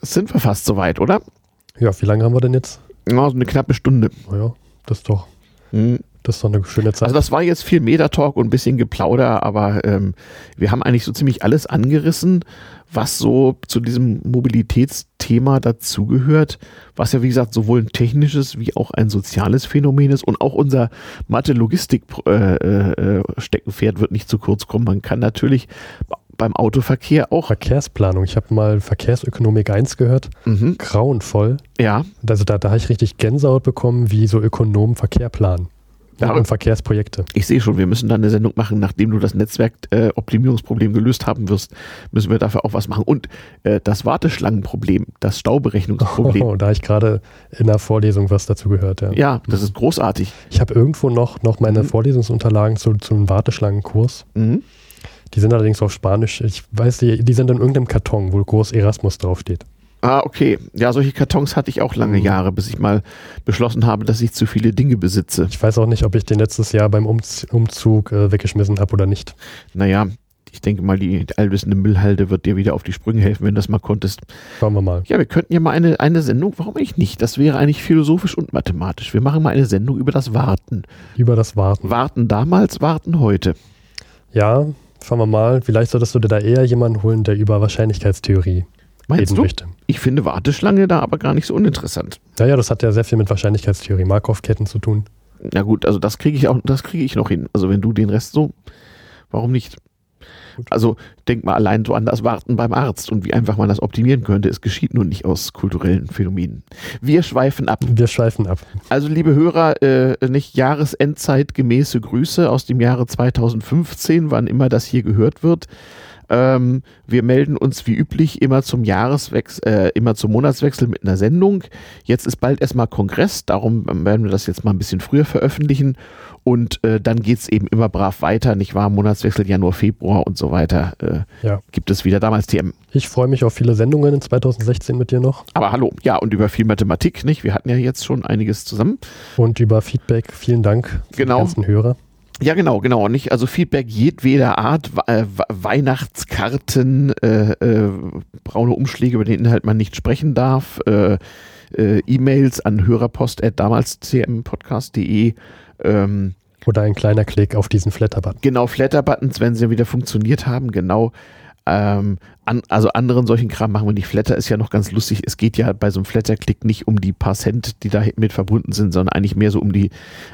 S1: sind wir fast soweit, oder?
S2: Ja, wie lange haben wir denn jetzt?
S1: Ja, so eine knappe Stunde.
S2: Oh ja, das ist doch. Hm. Das ist doch eine schöne Zeit.
S1: Also das war jetzt viel Metatalk und ein bisschen Geplauder, aber ähm, wir haben eigentlich so ziemlich alles angerissen, was so zu diesem Mobilitätsthema dazugehört, was ja wie gesagt sowohl ein technisches wie auch ein soziales Phänomen ist und auch unser Mathe-Logistik-Steckenpferd äh, äh, wird nicht zu kurz kommen. Man kann natürlich beim Autoverkehr auch.
S2: Verkehrsplanung. Ich habe mal Verkehrsökonomik 1 gehört. Mhm. Grauenvoll.
S1: Ja.
S2: Also da, da habe ich richtig Gänsehaut bekommen, wie so Ökonomen Verkehr planen. Ja, und Verkehrsprojekte.
S1: Ich sehe schon, wir müssen dann eine Sendung machen, nachdem du das Netzwerkoptimierungsproblem äh, gelöst haben wirst, müssen wir dafür auch was machen. Und äh, das Warteschlangenproblem, das Stauberechnungsproblem. (laughs)
S2: Oh, da ich gerade in der Vorlesung was dazu gehört. Ja,
S1: ja das ist großartig.
S2: Ich habe irgendwo noch, noch meine mhm. Vorlesungsunterlagen zu, zu einem Warteschlangenkurs. Mhm. Die sind allerdings auf Spanisch. Ich weiß, die, die sind in irgendeinem Karton, wo groß Erasmus draufsteht.
S1: Ah, okay. Ja, solche Kartons hatte ich auch lange mhm. Jahre, bis ich mal beschlossen habe, dass ich zu viele Dinge besitze.
S2: Ich weiß auch nicht, ob ich den letztes Jahr beim Umzug äh, weggeschmissen habe oder nicht.
S1: Naja, ich denke mal, die allwissende Müllhalde wird dir wieder auf die Sprünge helfen, wenn du das mal konntest.
S2: Schauen wir mal.
S1: Ja, wir könnten ja mal eine, eine Sendung, warum eigentlich nicht? Das wäre eigentlich philosophisch und mathematisch. Wir machen mal eine Sendung über das Warten.
S2: Über das Warten.
S1: Warten damals, warten heute.
S2: Ja, schauen wir mal. Vielleicht solltest du dir da eher jemanden holen, der über Wahrscheinlichkeitstheorie
S1: Meinst du? Möchte. Ich finde Warteschlange da aber gar nicht so uninteressant.
S2: Naja, das hat ja sehr viel mit Wahrscheinlichkeitstheorie, Markov-Ketten zu tun.
S1: Na gut, also das kriege ich auch, das kriege ich noch hin. Also wenn du den Rest so, warum nicht? Also denk mal allein so an das Warten beim Arzt und wie einfach man das optimieren könnte. Es geschieht nun nicht aus kulturellen Phänomenen. Wir schweifen ab.
S2: Wir schweifen ab.
S1: Also liebe Hörer, äh, nicht Jahresendzeit gemäße Grüße aus dem Jahre 2015, wann immer das hier gehört wird. Ähm, wir melden uns wie üblich immer zum Jahreswechsel, äh, immer zum Monatswechsel mit einer Sendung. Jetzt ist bald erstmal Kongress, darum werden wir das jetzt mal ein bisschen früher veröffentlichen. Und äh, dann geht es eben immer brav weiter, nicht wahr? Monatswechsel Januar, Februar und so weiter. Äh, ja. Gibt es wieder damals TM.
S2: Ich freue mich auf viele Sendungen in 2016 mit dir noch.
S1: Aber hallo, ja, und über viel Mathematik, nicht? Wir hatten ja jetzt schon einiges zusammen.
S2: Und über Feedback, vielen Dank
S1: genau.
S2: ganzen Hörer.
S1: Ja, genau, genau. Nicht, also Feedback jedweder Art, äh, Weihnachtskarten, äh, äh, braune Umschläge, über den Inhalt man nicht sprechen darf, äh, äh, E-Mails an hörerpost.damals.cmpodcast.de. Ähm,
S2: Oder ein kleiner Klick auf diesen Flatter-Button.
S1: Genau, Flatter-Buttons, wenn sie wieder funktioniert haben, genau. Ähm, an, also anderen solchen Kram machen wir nicht. Flatter ist ja noch ganz lustig. Es geht ja bei so einem Flatter-Klick nicht um die paar Cent, die da mit verbunden sind, sondern eigentlich mehr so um die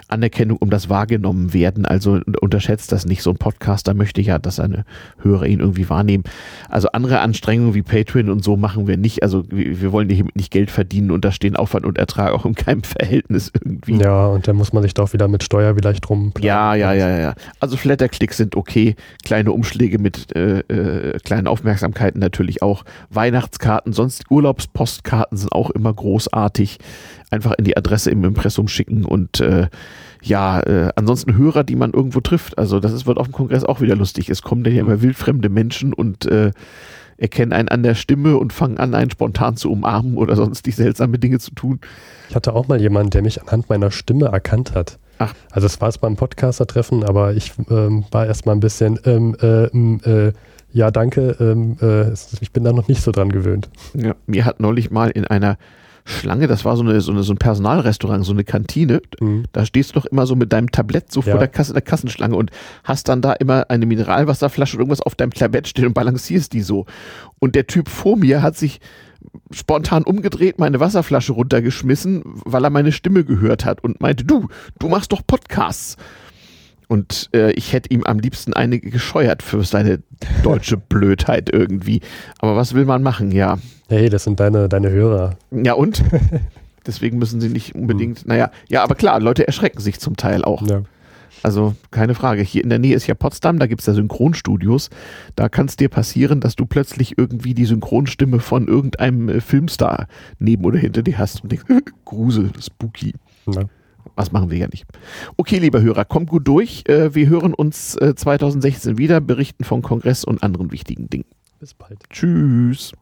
S1: Anerkennung, um das wahrgenommen werden. Also unterschätzt das nicht. So ein Podcaster möchte ja, dass seine Hörer ihn irgendwie wahrnehmen. Also andere Anstrengungen wie Patreon und so machen wir nicht. Also wir, wir wollen hiermit nicht Geld verdienen und da stehen Aufwand und Ertrag auch in keinem (laughs) Verhältnis irgendwie.
S2: Ja, und dann muss man sich doch wieder mit Steuer vielleicht drum.
S1: Ja, ja, ja, ja. Also Flatter-Klicks sind okay. Kleine Umschläge mit äh, äh, kleinen Aufmerksamkeiten Süßigkeiten natürlich auch. Weihnachtskarten, sonst Urlaubspostkarten sind auch immer großartig. Einfach in die Adresse im Impressum schicken und äh, ja, äh, ansonsten Hörer, die man irgendwo trifft. Also das ist, wird auf dem Kongress auch wieder lustig. Es kommen dann ja immer wildfremde Menschen und äh, erkennen einen an der Stimme und fangen an, einen spontan zu umarmen oder sonst die seltsame Dinge zu tun.
S2: Ich hatte auch mal jemanden, der mich anhand meiner Stimme erkannt hat. Ach. Also es war es beim Podcaster-Treffen, aber ich ähm, war erstmal ein bisschen ähm, äh, äh, ja, danke. Ähm, äh, ich bin da noch nicht so dran gewöhnt.
S1: Ja, mir hat neulich mal in einer Schlange, das war so, eine, so, eine, so ein Personalrestaurant, so eine Kantine. Mhm. Da stehst du doch immer so mit deinem Tablett so ja. vor der, Kasse, der Kassenschlange und hast dann da immer eine Mineralwasserflasche oder irgendwas auf deinem Tablett stehen und balancierst die so. Und der Typ vor mir hat sich spontan umgedreht, meine Wasserflasche runtergeschmissen, weil er meine Stimme gehört hat und meinte, du, du machst doch Podcasts. Und äh, ich hätte ihm am liebsten einige gescheuert für seine deutsche (laughs) Blödheit irgendwie. Aber was will man machen, ja.
S2: Hey, das sind deine, deine Hörer.
S1: Ja, und? (laughs) Deswegen müssen sie nicht unbedingt, hm. naja, ja, aber klar, Leute erschrecken sich zum Teil auch. Ja. Also keine Frage. Hier in der Nähe ist ja Potsdam, da gibt es ja Synchronstudios. Da kann es dir passieren, dass du plötzlich irgendwie die Synchronstimme von irgendeinem äh, Filmstar neben oder hinter dir hast und denkst, (laughs) Grusel, spooky. Ja. Was machen wir ja nicht. Okay, lieber Hörer, kommt gut durch. Äh, wir hören uns 2016 äh, wieder, berichten vom Kongress und anderen wichtigen Dingen.
S2: Bis bald.
S1: Tschüss.